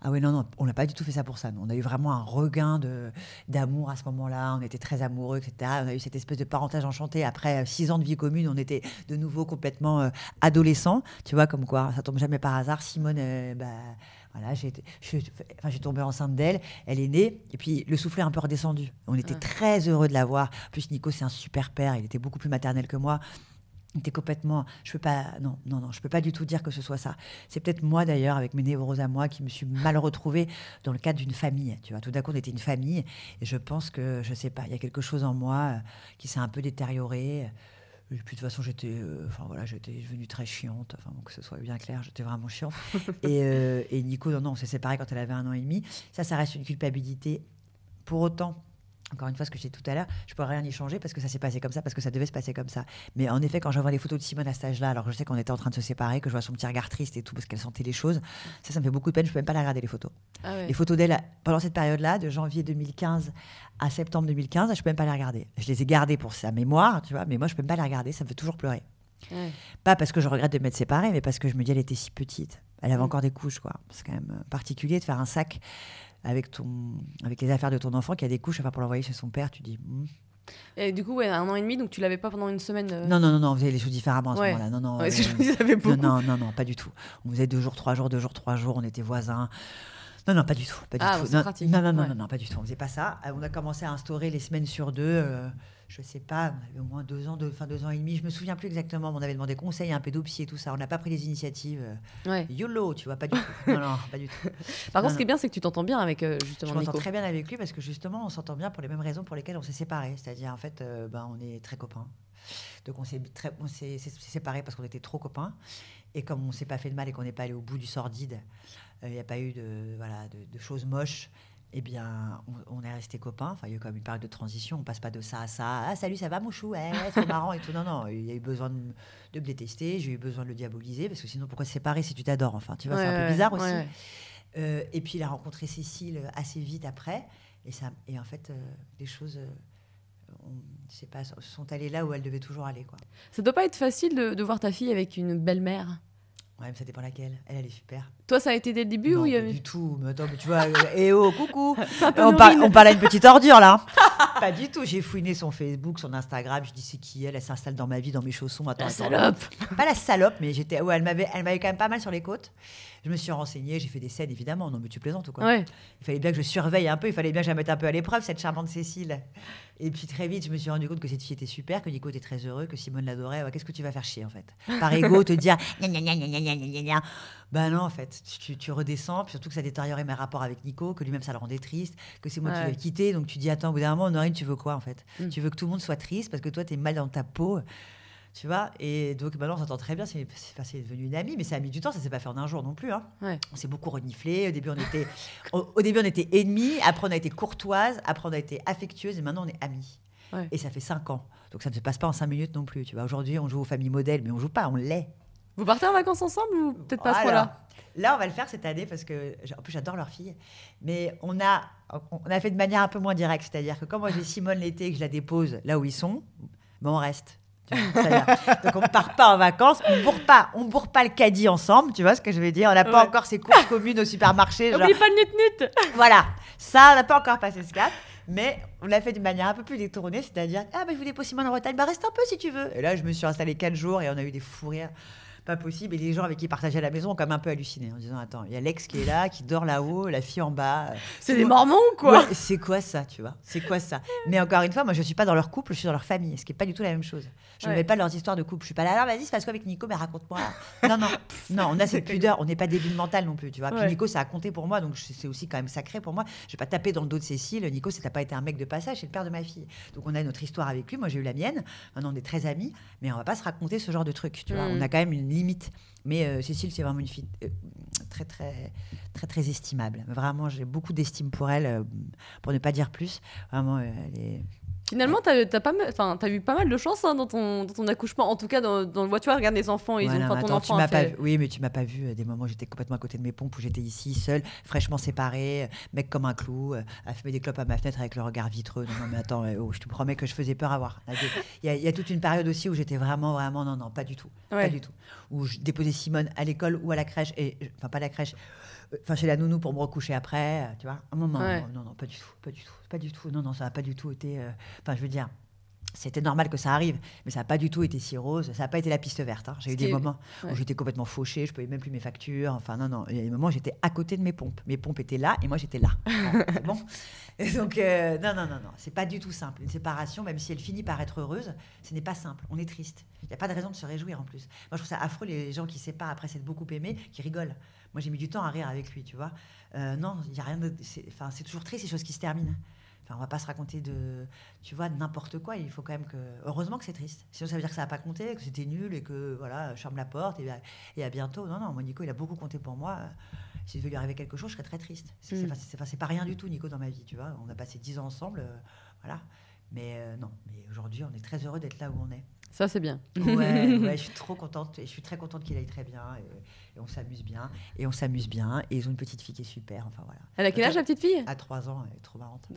Ah oui, non, non, on n'a pas du tout fait ça pour ça. On a eu vraiment un regain de, d'amour à ce moment-là. On était très amoureux, etc. On a eu cette espèce de parentage enchanté. Après euh, six ans de vie commune, on était de nouveau complètement euh, adolescents. Tu vois, comme quoi, ça tombe jamais par hasard. Simone, euh, bah, voilà, j'ai, enfin, j'ai tombé enceinte d'elle. Elle est née. Et puis, le soufflet est un peu redescendu. On était très heureux de la voir. En plus, Nico, c'est un super père. Il était beaucoup plus maternel que moi était complètement. Je peux pas. Non, non, non, je peux pas du tout dire que ce soit ça. C'est peut-être moi d'ailleurs, avec mes névroses à moi, qui me suis mal retrouvée dans le cadre d'une famille. Tu vois, tout d'un coup, on était une famille, et je pense que je sais pas, il y a quelque chose en moi euh, qui s'est un peu détérioré. Et puis de toute façon, j'étais, euh, enfin voilà, j'étais devenue très chiante. Enfin, que ce soit bien clair, j'étais vraiment chiante. et, euh, et Nico, non, non, on s'est séparés quand elle avait un an et demi. Ça, ça reste une culpabilité. Pour autant, encore une fois, ce que j'ai dit tout à l'heure, je ne pourrais rien y changer parce que ça s'est passé comme ça, parce que ça devait se passer comme ça. Mais en effet, quand je vois les photos de Simone à cet âge-là, alors je sais qu'on était en train de se séparer, que je vois son petit regard triste et tout, parce qu'elle sentait les choses, ça, ça me fait beaucoup de peine. Je ne peux même pas la regarder, les photos. Ah les photos d'elle, pendant cette période-là, de janvier 2015 à septembre 2015, je ne peux même pas les regarder. Je les ai gardées pour sa mémoire, tu vois, mais moi, je ne peux même pas les regarder, ça me fait toujours pleurer. Pas parce que je regrette de m'être séparée, mais parce que je me dis, elle était si petite. Elle avait mm. encore des couches, quoi. C'est quand même particulier de faire un sac avec, ton, avec les affaires de ton enfant qui a des couches, enfin, pour l'envoyer chez son père, tu dis. Hmm. Et du coup, ouais, un an et demi, donc tu l'avais pas pendant une semaine euh Non, non, non, non, on faisait les choses différemment à ce moment-là. Non, non, ouais, que je me disais, beaucoup. Non, non, non, pas du tout. On faisait deux jours, trois jours, deux jours, trois jours, on était voisins. Non, non, pas du tout. Pas du ah, tout. Non, non, non, non, non, non, pas du tout. On faisait pas ça. Euh, on a commencé à instaurer les semaines sur deux. Euh, je sais pas, on avait au moins deux ans, deux, enfin deux ans et demi, je me souviens plus exactement, on avait demandé conseil à un pédopsie et tout ça, on n'a pas pris les initiatives. Ouais. YOLO, tu vois, pas du tout. Non, non, pas du tout. Par contre, ce qui est bien, c'est que tu t'entends bien avec euh, justement Je m'entends très bien avec lui parce que justement, on s'entend bien pour les mêmes raisons pour lesquelles on s'est séparés. C'est-à-dire, en fait, euh, ben, on est très copains. Donc, on s'est séparés parce qu'on était trop copains. Et comme on s'est pas fait de mal et qu'on n'est pas allé au bout du sordide, euh, il n'y a pas eu de, voilà, de, de choses moches eh bien, on, est resté copains. Enfin, il y a eu comme une période de transition. On passe pas de ça à ça. Ah, salut, ça va, mon chou? Ouais, C'est marrant et tout. Non, non, il y a eu besoin de, me détester. J'ai eu besoin de le diaboliser parce que sinon, pourquoi se séparer si tu t'adores? Enfin, tu vois, c'est un peu bizarre aussi. Euh, et puis, il a rencontré Cécile assez vite après. Et, ça, et en fait, euh, les choses. Euh, je sais pas, sont allées là où elles devaient toujours aller. Quoi. Ça doit pas être facile de, de voir ta fille avec une belle-mère Ouais, mais ça dépend laquelle. Elle, elle est super. Toi, ça a été dès le début non, ou il y avait... du tout. Mais attends, mais tu vois, eh oh, coucou. On, on, parle à une petite ordure là. pas du tout. J'ai fouiné son Facebook, son Instagram. Je dis c'est qui elle? Elle s'installe dans ma vie, dans mes chaussons. Attends, la salope. Pas la salope, mais j'étais. Ouais, elle m'avait quand même pas mal sur les côtes. Je me suis renseignée, j'ai fait des scènes évidemment. Non, mais tu plaisantes ou quoi ouais. Il fallait bien que je surveille un peu. Il fallait bien que je la mette un peu à l'épreuve cette charmante Cécile. Et puis très vite, je me suis rendu compte que cette fille était super, que Nico était très heureux, que Simone l'adorait. Qu'est-ce que tu vas faire chier en fait? Par ego, te dire Ben non, en fait, tu, tu, redescends, puis surtout que ça détériorait mes rapports avec Nico, que lui-même ça le rendait triste, que c'est moi qui l'ai quitté. Donc tu dis, attends, au bout d'un moment, Honorine, tu veux quoi en fait? Mm. Tu veux que tout le monde soit triste parce que toi, tu es mal dans ta peau. Tu vois Et donc maintenant, on s'entend très bien. C'est, devenu une amie, mais ça a mis du temps. Ça s'est pas fait en un jour non plus. Hein. On s'est beaucoup reniflé. Au début, on était, au, début, on était ennemis. Après, on a été courtoise. Après, on a été affectueuse. Et maintenant, on est amis. Et ça fait cinq ans. Donc ça ne se passe pas en cinq minutes non plus. Tu vois, aujourd'hui, on joue aux familles modèles, mais on joue pas, on l'est. Vous partez en vacances ensemble ou peut-être pas trop là Là, on va le faire cette année parce que, en plus, j'adore leur fille. Mais on a, on a fait de manière un peu moins directe. C'est-à-dire que quand moi j'ai Simone l'été et que je la dépose là où ils sont, ben on reste. Donc on ne part pas en vacances, on bourre pas, on bourre pas le caddie ensemble, tu vois ce que je veux dire On n'a pas encore ces courses communes au supermarché. N'oublie pas le nut-nut Voilà, ça, on n'a pas encore passé ce cap. Mais on l'a fait d'une manière un peu plus détournée, c'est-à-dire Ah, bah, je vous dépose Simone en Bretagne, bah reste un peu si tu veux. Et là, je me suis installée quatre jours et on a eu des fous rires pas possible. Et les gens avec qui ils partageaient la maison ont quand même un peu halluciné en disant Attends, il y a l'ex qui est là, qui dort là-haut, la fille en bas. C'est des mormons quoi C'est quoi ça, tu vois? C'est quoi ça? Mais encore une fois, moi, je suis pas dans leur couple, je suis dans leur famille, ce qui est pas du tout la même chose. Je ne mets pas leurs histoires de couple. Je suis pas là, alors vas-y, se passe quoi avec Nico Mais raconte-moi. non, non, non, on a cette pudeur, on n'est pas débile mental non plus, tu vois. Puis Nico, ça a compté pour moi, donc c'est aussi quand même sacré pour moi. Je vais pas taper dans le dos de Cécile. Nico, ça n'a pas été un mec de passage, c'est le père de ma fille. Donc on a notre histoire avec lui. Moi, j'ai eu la mienne. Maintenant, on est très amis, mais on va pas se raconter ce genre de truc, tu vois. Mm. On a quand même une limite. Mais euh, Cécile, c'est vraiment une fille euh, très, très, très, très estimable. Vraiment, j'ai beaucoup d'estime pour elle, euh, pour ne pas dire plus. Vraiment, elle est Finalement, tu as, pas as eu pas mal de chance hein, dans, ton, dans, ton, accouchement. En tout cas, dans, dans le voiture, regarde les enfants. Ils ont, ton enfant tu pas Oui, mais tu m'as pas vu des moments où j'étais complètement à côté de mes pompes, où j'étais ici, seule, fraîchement séparée, mec comme un clou, à fumer des clopes à ma fenêtre avec le regard vitreux. Non, mais attends, oh, je te promets que je faisais peur à voir. Il y, a toute une période aussi où j'étais vraiment, vraiment, non, non, pas du tout. Pas du tout. Où je déposais Simone à l'école ou à la crèche, et, enfin pas à la crèche, enfin chez la nounou pour me recoucher après, tu vois. Un moment, non, non, pas du tout, pas du tout, pas du tout. Non, non, ça n'a pas du tout été. Enfin, je veux dire, c'était normal que ça arrive, mais ça n'a pas du tout été si rose. Ça n'a pas été la piste verte. Hein. J'ai eu des moments où j'étais complètement fauchée, je ne payais même plus mes factures. Enfin, non, non. Il y a des moments où j'étais à côté de mes pompes. Mes pompes étaient là et moi j'étais là. c'est bon. donc, euh, non, non, non, non. C'est pas du tout simple. Une séparation, même si elle finit par être heureuse, ce n'est pas simple. On est triste. Il n'y a pas de raison de se réjouir en plus. Moi, je trouve ça affreux les gens qui séparent après s'être beaucoup aimés, qui rigolent. Moi, j'ai mis du temps à rire avec lui, tu vois. Euh, non, il y a rien de. Enfin, c'est toujours triste ces choses qui se terminent. Enfin, on va pas se raconter de, tu vois, n'importe quoi. Il faut quand même que. Heureusement que c'est triste. Sinon, ça veut dire que ça n'a pas compté, que c'était nul et que voilà, je ferme la porte et, à bientôt. Non, non, moi, Nico, il a beaucoup compté pour moi. S'il devait lui arriver quelque chose, je serais très triste. C'est mm. c'est pas rien du tout, Nico, dans ma vie, tu vois. On a passé dix ans ensemble, euh, voilà. Mais euh, non, mais aujourd'hui, on est très heureux d'être là où on est. Ça, c'est bien. Ouais, ouais, je suis trop contente. Et je suis très contente qu'il aille très bien. Et, on s'amuse bien. Et on s'amuse bien. Et ils ont une petite fille qui est super. Enfin, voilà. Elle a quel âge, la petite fille? À 3 ans. Elle est trop marrante.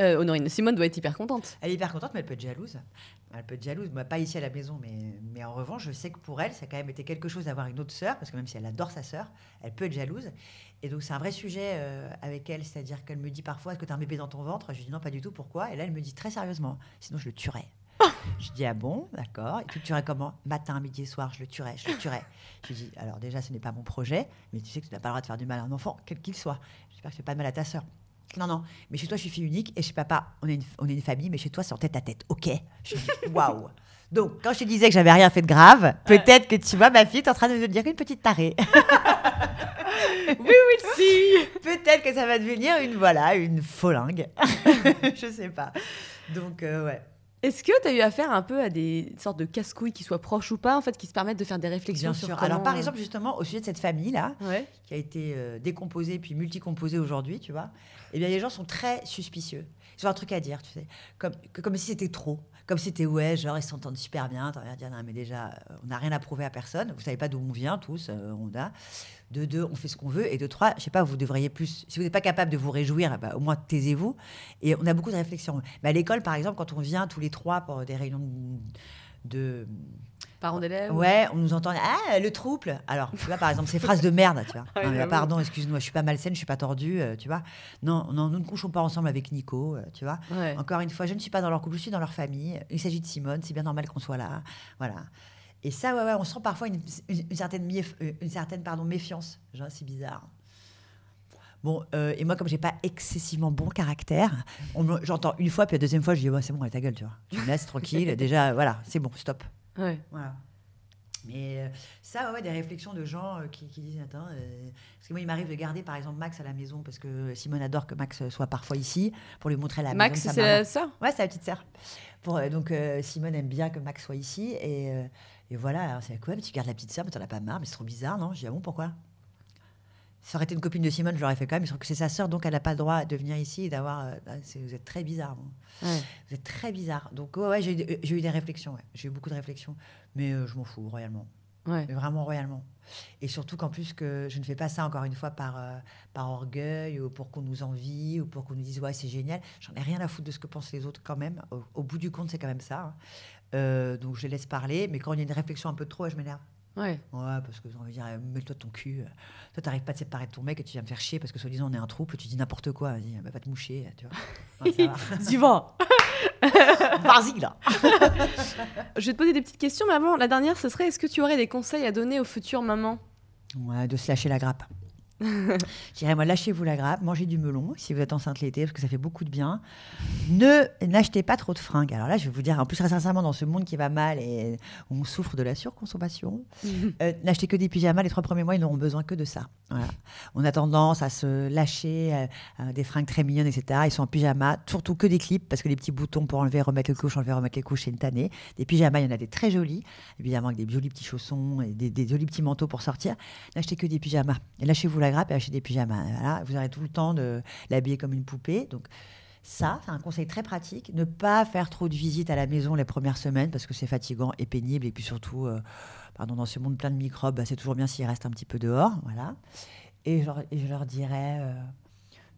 Euh, Honorine, Simone doit être hyper contente. Elle est hyper contente, mais elle peut être jalouse. Elle peut être jalouse. Moi, pas ici à la maison, mais, mais en revanche, je sais que pour elle, ça a quand même été quelque chose d'avoir une autre sœur. Parce que même si elle adore sa sœur, elle peut être jalouse. Et donc, c'est un vrai sujet euh, avec elle. C'est-à-dire qu'elle me dit parfois Est-ce que tu as un bébé dans ton ventre? Je lui dis Non, pas du tout. Pourquoi? Et là, elle me dit très sérieusement Sinon, je le tuerais. Je dis, ah bon, d'accord. Et tu le tuerais comment? Matin, midi et soir, je le tuerais, je le tuerais. Je lui dis, alors déjà, ce n'est pas mon projet, mais tu sais que tu n'as pas le droit de faire du mal à un enfant, quel qu'il soit. J'espère que tu fais pas de mal à ta sœur. Non, non, mais chez toi, je suis fille unique, et chez papa, on est une, on est une famille, mais chez toi, c'est en tête à tête. Ok? Je dis, waouh Donc, quand je te disais que j'avais rien fait de grave, peut-être que tu vois, ma fille est en train de me dire une petite tarée. oui, oui, si Peut-être que ça va devenir une, voilà, une folingue. je sais pas. Donc, euh, ouais. Est-ce que tu as eu affaire un peu à des sortes de casse-couilles qui soient proches ou pas, en fait, qui se permettent de faire des réflexions Bien sûr. Alors, par euh, exemple, justement, au sujet de cette famille-là, qui a été euh, décomposée puis multicomposée aujourd'hui, tu vois, eh bien, les gens sont très suspicieux. Ils ont un truc à dire, tu sais, comme, comme si c'était trop. Comme c'était, ouais, genre, ils s'entendent super bien. T'as envie de dire, non, mais déjà, on n'a rien à prouver à personne. Vous savez pas d'où on vient, tous, euh, on a. De deux, on fait ce qu'on veut. Et de trois, je sais pas, vous devriez plus. Si vous n'êtes pas capable de vous réjouir, bah, au moins taisez-vous. Et on a beaucoup de réflexions. Mais à l'école, par exemple, quand on vient tous les trois pour des réunions de Parents d'élèves Ouais, on nous entend Ah, le trouble Alors, tu vois, par exemple, ces phrases de merde, tu vois. pardon, excuse-moi, je suis pas malsaine, je suis pas tordue, euh, tu vois. Non, non, nous ne couchons pas ensemble avec Nico, euh, tu vois. Encore une fois, je ne suis pas dans leur couple, je suis dans leur famille. Il s'agit de Simone, c'est bien normal qu'on soit là. Voilà. Et ça, ouais, ouais, on sent parfois une, certaine, euh, une certaine pardon, méfiance. Genre, c'est bizarre. Bon, et moi, comme j'ai pas excessivement bon caractère, j'entends une fois, puis la deuxième fois, je dis, c'est bon, ta gueule, tu vois. Tu me laisses tranquille, déjà, voilà, c'est bon, stop. Ouais. Voilà. Mais euh, ça, ouais, des réflexions de gens euh, qui, disent Attends, euh, parce que moi, il m'arrive de garder par exemple Max à la maison parce que Simone adore que Max soit parfois ici pour lui montrer la Max, maison. Max, c'est la sœur? Ouais, c'est la petite sœur. Pour, donc, Simone aime bien que Max soit ici et, et voilà. C'est quoi Mais tu gardes la petite sœur, mais t'en as pas marre, mais c'est trop bizarre, non? Je dis Ah bon, pourquoi? Ça aurait été une copine de Simone, je l'aurais fait quand même. Je trouve que c'est sa sœur, donc elle n'a pas le droit de venir ici et d'avoir. Bah, vous êtes très bizarre. Vous êtes très bizarre. Donc, ouais, j'ai eu, des réflexions. J'ai eu beaucoup de réflexions. Mais je m'en fous, royalement. Ouais. vraiment royalement. Et surtout qu'en plus que je ne fais pas ça encore une fois par, euh, par orgueil ou pour qu'on nous envie ou pour qu'on nous dise ouais c'est génial. J'en ai rien à foutre de ce que pensent les autres quand même. Au, bout du compte c'est quand même ça. Hein. Euh, donc je les laisse parler, mais quand il y a une réflexion un peu trop, je m'énerve. Ouais. Ouais, parce que on va dire, mets-toi ton cul. Toi, t'arrives pas à te séparer de ton mec et tu viens me faire chier parce que soi-disant on est un troupe, tu dis n'importe quoi. Vas-y, va te moucher, tu vois. tu vas. Vas-y, là. je vais te poser des petites questions, mais avant, la dernière, ce serait est-ce que tu aurais des conseils à donner aux futures mamans? Ouais, de se lâcher la grappe. je dirais, moi, lâchez-vous la grappe, mangez du melon si vous êtes enceinte l'été, parce que ça fait beaucoup de bien. Ne n'achetez pas trop de fringues. Alors là, je vais vous dire, en plus, très sincèrement, dans ce monde qui va mal et on souffre de la surconsommation, euh, n'achetez que des pyjamas. Les trois premiers mois, ils n'auront besoin que de ça. On a tendance à se lâcher euh, euh, des fringues très mignonnes, etc. Ils sont en pyjama, surtout que des clips, parce que les petits boutons pour enlever, remettre les couches, enlever, remettre les couches, c'est une tannée. Des pyjamas, il y en a des très jolis, évidemment, avec des jolis petits chaussons et des, jolis petits manteaux pour sortir. N'achetez que des pyjamas. Et lâchez-vous la grappe et achetez des pyjamas. Voilà, vous aurez tout le temps de l'habiller comme une poupée. Donc, ça, c'est un conseil très pratique. Ne pas faire trop de visites à la maison les premières semaines parce que c'est fatigant et pénible. Et puis surtout, euh, pardon, dans ce monde plein de microbes, bah, c'est toujours bien s'ils restent un petit peu dehors. Voilà. Et je, je leur dirais, euh,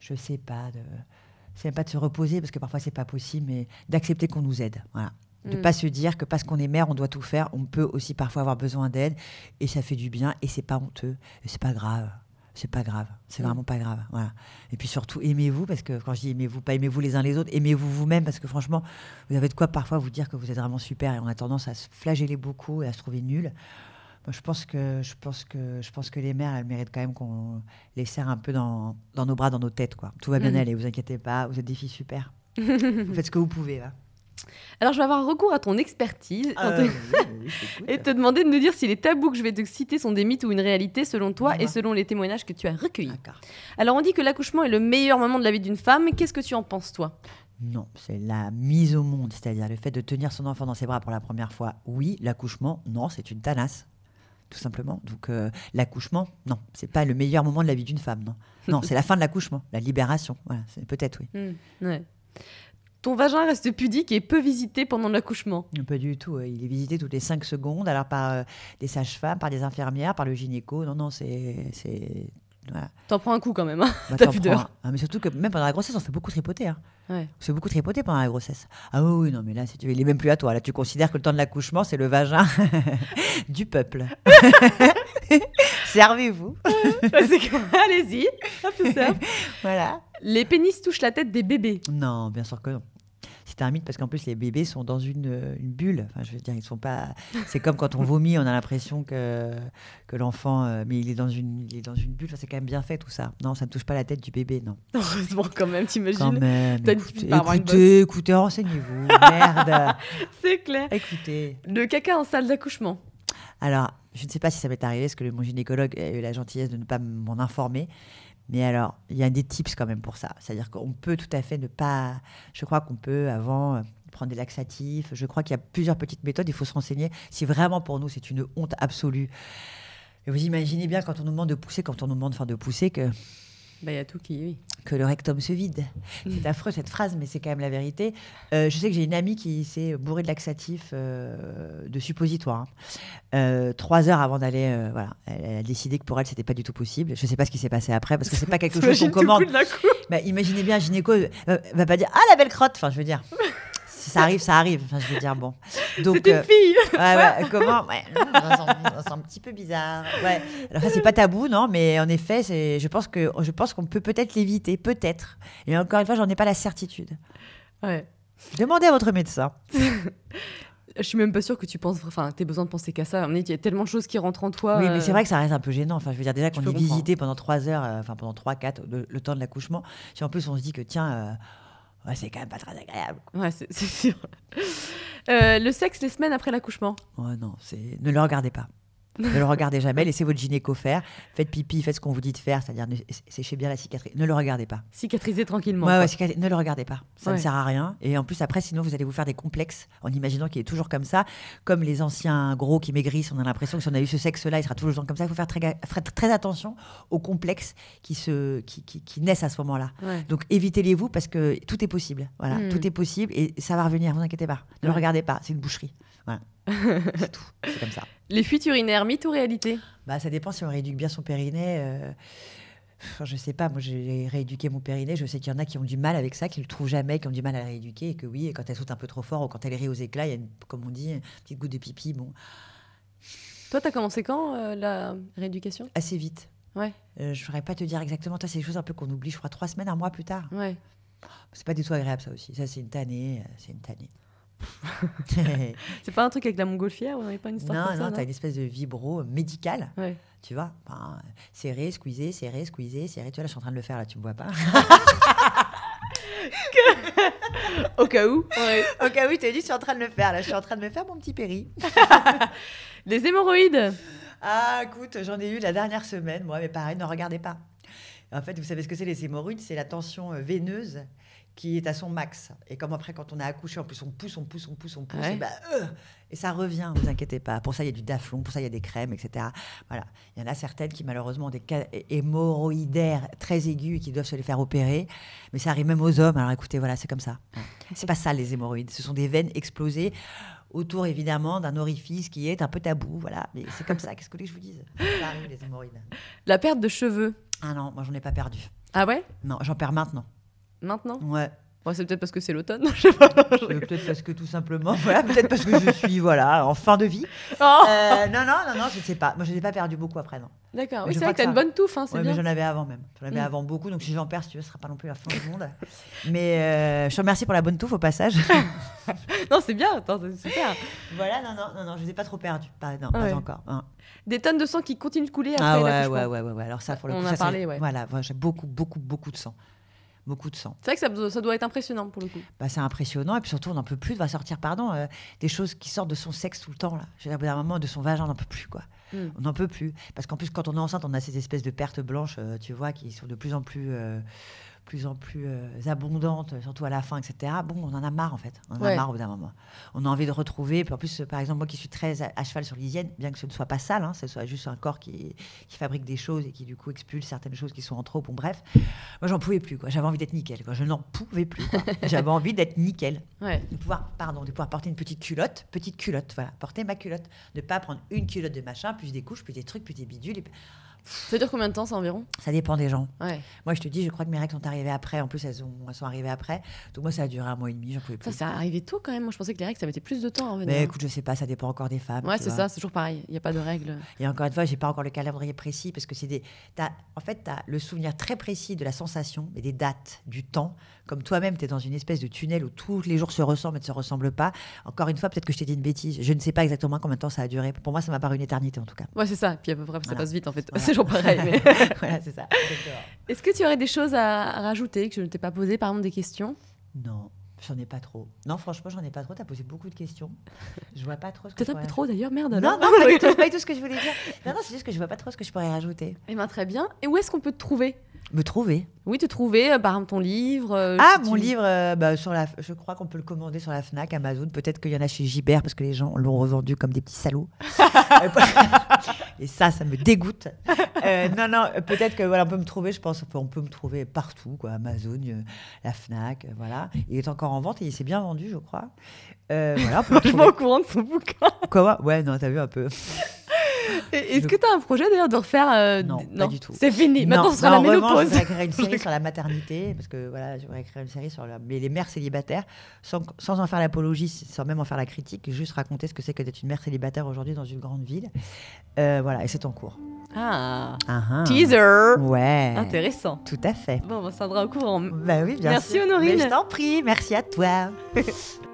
je sais pas, de, c'est pas de se reposer parce que parfois c'est pas possible, mais d'accepter qu'on nous aide. Voilà. De ne mm. pas se dire que parce qu'on est mère, on doit tout faire. On peut aussi parfois avoir besoin d'aide et ça fait du bien et c'est pas honteux et c'est pas grave c'est pas grave. C'est vraiment pas grave. Voilà. Et puis surtout, aimez-vous, parce que quand je dis aimez-vous, pas aimez-vous les uns les autres, aimez-vous vous-même, parce que franchement, vous avez de quoi parfois vous dire que vous êtes vraiment super et on a tendance à se flageller beaucoup et à se trouver nul. Moi, je pense que je pense que je pense que les mères, elles méritent quand même qu'on les serre un peu dans, dans, nos bras, dans nos têtes, quoi. Tout va bien mm. aller, vous inquiétez pas, vous êtes des filles super. vous faites ce que vous pouvez, là. Alors, je vais avoir recours à ton expertise euh, et te demander de nous dire si les tabous que je vais te citer sont des mythes ou une réalité selon toi et selon les témoignages que tu as recueillis. Alors, on dit que l'accouchement est le meilleur moment de la vie d'une femme. Qu'est-ce que tu en penses, toi? Non, c'est la mise au monde, c'est-à-dire le fait de tenir son enfant dans ses bras pour la première fois. Oui, l'accouchement, non, c'est une tanasse, tout simplement. Donc euh, l'accouchement, non, c'est pas le meilleur moment de la vie d'une femme, non. Non, c'est la fin de l'accouchement, la libération. Voilà, peut-être oui. Mmh, ouais. Ton vagin reste pudique et peu visité pendant l'accouchement Pas du tout. Il est visité toutes les 5 secondes, alors par euh, des sages-femmes, par des infirmières, par le gynéco. Non, non, c'est. T'en prends un coup quand même, hein bah, T'as pudeur. Ah, mais surtout que même pendant la grossesse, on se fait beaucoup tripoter. Hein. Ouais. On se fait beaucoup tripoter pendant la grossesse. Ah oui, oui, non, mais là, si tu... il est même plus à toi. Là, tu considères que le temps de l'accouchement, c'est le vagin du peuple. Servez-vous. Allez-y. Voilà. Les pénis touchent la tête des bébés. Non, bien sûr que non c'est un mythe parce qu'en plus les bébés sont dans une, euh, une, bulle. Enfin, je veux dire, ils sont pas. C'est comme quand on vomit, on a l'impression que que l'enfant, euh, mais il est dans une, il est dans une bulle. Enfin, c'est quand même bien fait tout ça. Non, ça ne touche pas la tête du bébé, non. Heureusement quand même, t'imagines. Quand même. Écoutez, écoutez, écoutez renseignez-vous. Merde. c'est clair. Écoutez. Le caca en salle d'accouchement. Alors, je ne sais pas si ça m'est arrivé, parce que mon gynécologue a eu la gentillesse de ne pas m'en informer. Mais alors, il y a des tips quand même pour ça. C'est-à-dire qu'on peut tout à fait ne pas. Je crois qu'on peut, avant, euh, prendre des laxatifs. Je crois qu'il y a plusieurs petites méthodes. Il faut se renseigner. Si vraiment pour nous, c'est une honte absolue. Et vous imaginez bien quand on nous demande de pousser, quand on nous demande enfin, de pousser, que bah, il y a tout qui, oui. Que le rectum se vide. C'est affreux cette phrase, mais c'est quand même la vérité. Euh, je sais que j'ai une amie qui s'est bourrée de laxatif, euh, de suppositoire. Hein. Euh, trois heures avant d'aller, voilà, elle, a décidé que pour elle, c'était pas du tout possible. Je sais pas ce qui s'est passé après, parce que c'est pas quelque chose qu'on commande. Bah, imaginez bien, gynéco va pas dire Ah, la belle crotte Enfin, je veux dire ça arrive, ça arrive. Enfin, je veux dire, bon. Donc, c'est une euh. Ouais, ouais, comment? Ouais, c'est un petit peu bizarre. Ouais. Alors ça, c'est pas tabou, non, mais en effet, c'est. Je pense que je pense qu'on peut peut-être l'éviter, peut-être. Et encore une fois, j'en ai pas la certitude. Ouais. Demandez à votre médecin. Je suis même pas sûre que tu penses, enfin, tu besoin de penser qu'à ça. Il y a tellement de choses qui rentrent en toi. Oui, mais c'est euh, vrai que ça reste un peu gênant. Enfin, je veux dire, déjà qu'on est visité pendant trois heures, euh, enfin, pendant trois, quatre, le, temps de l'accouchement. Si en plus on se dit que, tiens, ouais, c'est quand même pas très agréable. Ouais, c'est sûr. Euh, le sexe les semaines après l'accouchement? Ouais, non, c'est ne le regardez pas. Ne le regardez jamais, laissez votre gynéco faire. Faites pipi, faites ce qu'on vous dit de faire, c'est-à-dire séchez bien la cicatrice. Ne le regardez pas. Cicatrisez tranquillement. Ouais, ouais, ne le regardez pas. Ça ne sert à rien. Et en plus, après, sinon, vous allez vous faire des complexes en imaginant qu'il est toujours comme ça. Comme les anciens gros qui maigrissent, on a l'impression que si on a eu ce sexe-là, il sera toujours comme ça. Il faut faire très, très attention aux complexes qui, se, qui, qui, naissent à ce moment-là. Donc évitez-les-vous parce que tout est possible. Voilà, hmm. tout est possible et ça va revenir, vous inquiétez pas. Ne le regardez pas, c'est une boucherie. Voilà. c'est tout. C'est comme ça. Les fuites urinaires, mythe ou réalité? Bah, Ça dépend si on rééduque bien son périnée. Euh... Enfin, je sais pas, moi j'ai rééduqué mon périnée, je sais qu'il y en a qui ont du mal avec ça, qui le trouvent jamais, qui ont du mal à rééduquer, et que oui, et quand elle saute un peu trop fort ou quand elle rit aux éclats, il y a, comme on dit, une petite goutte de pipi. Bon. Toi, tu as commencé quand euh, la rééducation? Assez vite. Ouais. Euh, je ne saurais pas te dire exactement. Toi, c'est des choses un peu qu'on oublie, je crois, trois semaines, un mois plus tard. Ouais. C'est pas du tout agréable, ça aussi. Ça, c'est une tannée. Euh, c'est une tannée. c'est pas un truc avec la montgolfière On pas une histoire Non, non, t'as une espèce de vibro médical. Tu vois enfin, Serré, squeezer, serré, squeezer, serré. Tu vois, là, je suis en train de le faire, là, tu me vois pas. Au cas où. Au cas où, tu as dit, je suis en train de le faire, là. Je suis en train de me faire mon petit péri. Les hémorroïdes Ah, écoute, j'en ai eu la dernière semaine, moi, mais pareil, ne regardez pas. En fait, vous savez ce que c'est les hémorroïdes C'est la tension euh, veineuse qui est à son max. Et comme après, quand on a accouché, en plus, on pousse, on pousse, on pousse, on pousse, et, bah, euh, et, ça revient, ne vous inquiétez pas. Pour ça, il y a du daflon, pour ça, il y a des crèmes, etc. Voilà. Il y en a certaines qui, malheureusement, ont des cas hémorroïdaires très aigus et qui doivent se les faire opérer. Mais ça arrive même aux hommes. Alors écoutez, voilà, c'est comme ça. C'est pas ça, les hémorroïdes. Ce sont des veines explosées autour, évidemment, d'un orifice qui est un peu tabou. Voilà. Mais c'est comme ça. Qu'est-ce que je vous dise? Ça arrive, les hémorroïdes. La perte de cheveux. Ah non, moi, j'en ai pas perdu. Ah ouais? Non, j'en perds maintenant. Maintenant? Ouais. c'est peut-être parce que c'est l'automne. peut-être parce que tout simplement, voilà, peut-être parce que je suis voilà en fin de vie. Oh. Euh, non, non, non, non, je ne sais pas. Moi, je n'ai pas perdu beaucoup après, non. D'accord. Oui, c'est vrai que tu as une bonne touffe, hein, c'est bien. Mais j'en avais avant même. J'en avais mm. avant beaucoup, donc si j'en perds, si tu veux, ce sera pas non plus la fin du monde. mais euh, je te remercie pour la bonne touffe au passage. non, c'est bien. Attends, c'est super. Voilà, non, non, non, non, je les ai pas trop perdus. Pas, non, pas encore. Hein. Des tonnes de sang qui continuent de couler après ah ouais, ouais, ouais, ouais, ouais. Alors ça, pour le On coup, a parlé, ouais. Voilà, j'ai beaucoup, beaucoup, beaucoup de sang beaucoup de sang. C'est vrai que ça, doit être impressionnant pour le coup. Bah, c'est impressionnant et puis surtout on n'en peut plus de sortir pardon euh, des choses qui sortent de son sexe tout le temps là. Je veux dire, un moment de son vagin on n'en peut plus quoi. Hmm. On n'en peut plus parce qu'en plus quand on est enceinte on a ces espèces de pertes blanches euh, tu vois qui sont de plus en plus euh, plus en plus euh, abondante, surtout à la fin, etc. Bon, on en a marre en fait. On en a marre au bout d'un moment. On a envie de retrouver. Puis en plus, par exemple, moi qui suis très à, cheval sur l'hygiène, bien que ce ne soit pas sale, hein, ce soit juste un corps qui, qui, fabrique des choses et qui du coup expulse certaines choses qui sont en trop. Bon, bref, moi j'en pouvais plus. J'avais envie d'être nickel. Quoi. Je n'en pouvais plus. J'avais envie d'être nickel. De pouvoir, pardon, de pouvoir porter une petite culotte, petite culotte, voilà, porter ma culotte, ne pas prendre une culotte de machin, plus des couches, plus des trucs, plus des bidules. Et... Ça dure combien de temps, ça environ? Ça dépend des gens. Moi, je te dis, je crois que mes règles sont arrivées après. En plus, elles, ont, elles sont arrivées après. Donc, moi, ça a duré un mois et demi. J'en pouvais plus. Ça, ça arrivé tôt quand même. Moi, je pensais que les règles, ça mettait plus de temps à venir. Mais écoute, je sais pas, ça dépend encore des femmes. Ouais, c'est ça, c'est toujours pareil. Il n'y a pas de règles. Et encore une fois, j'ai pas encore le calendrier précis parce que c'est des. As, en fait, tu as le souvenir très précis de la sensation et des dates, du temps comme toi-même, tu es dans une espèce de tunnel où tous les jours se ressemblent et ne se ressemblent pas. Encore une fois, peut-être que je t'ai dit une bêtise. Je ne sais pas exactement combien de temps ça a duré. Pour moi, ça m'a paru une éternité en tout cas. Ouais, c'est ça. Puis à peu près, ça passe vite en fait. toujours pareil. voilà, c'est ça. Est-ce que tu aurais des choses à rajouter que je ne t'ai pas posées, par exemple des questions? Non. J'en ai pas trop. Non, franchement, j'en ai pas trop. Tu as posé beaucoup de questions. Je vois pas trop ce que Peut-être un peu trop d'ailleurs, merde. Non, non, pas, pas du tout ce que je voulais dire. Non, non, c'est juste que je vois pas trop ce que je pourrais rajouter. Eh bien, très bien. Et où est-ce qu'on peut te trouver? Me trouver Oui, te trouver, euh, par exemple ton livre. Euh, ah, mon livre, euh, bah, sur la, je crois qu'on peut le commander sur la Fnac, Amazon. Peut-être qu'il y en a chez Gibert parce que les gens l'ont revendu comme des petits salauds. Et ça, ça me dégoûte. non, non, peut-être que voilà, on peut me trouver. Je pense, on peut me trouver partout, quoi. Amazon, la Fnac, voilà. Il est encore en vente et il s'est bien vendu, je crois. voilà. Je suis au courant de son bouquin. Quoi? Ouais, non, t'as vu un peu. Est-ce que tu as un projet d'ailleurs de refaire euh, non, pas du tout. C'est fini. Maintenant, ce sera la ménopause. Je voudrais créer une série sur la maternité, parce que voilà, je voudrais créer une série sur les mères célibataires, sans, sans en faire l'apologie, sans même en faire la critique, juste raconter ce que c'est que d'être une mère célibataire aujourd'hui dans une grande ville. Euh, voilà, et c'est en cours. Ah. ah, ah. Teaser. Ouais. Intéressant. Tout à fait. Bon, on s'en au courant. Bah oui, bien Merci Honorine. je t'en prie, merci à toi.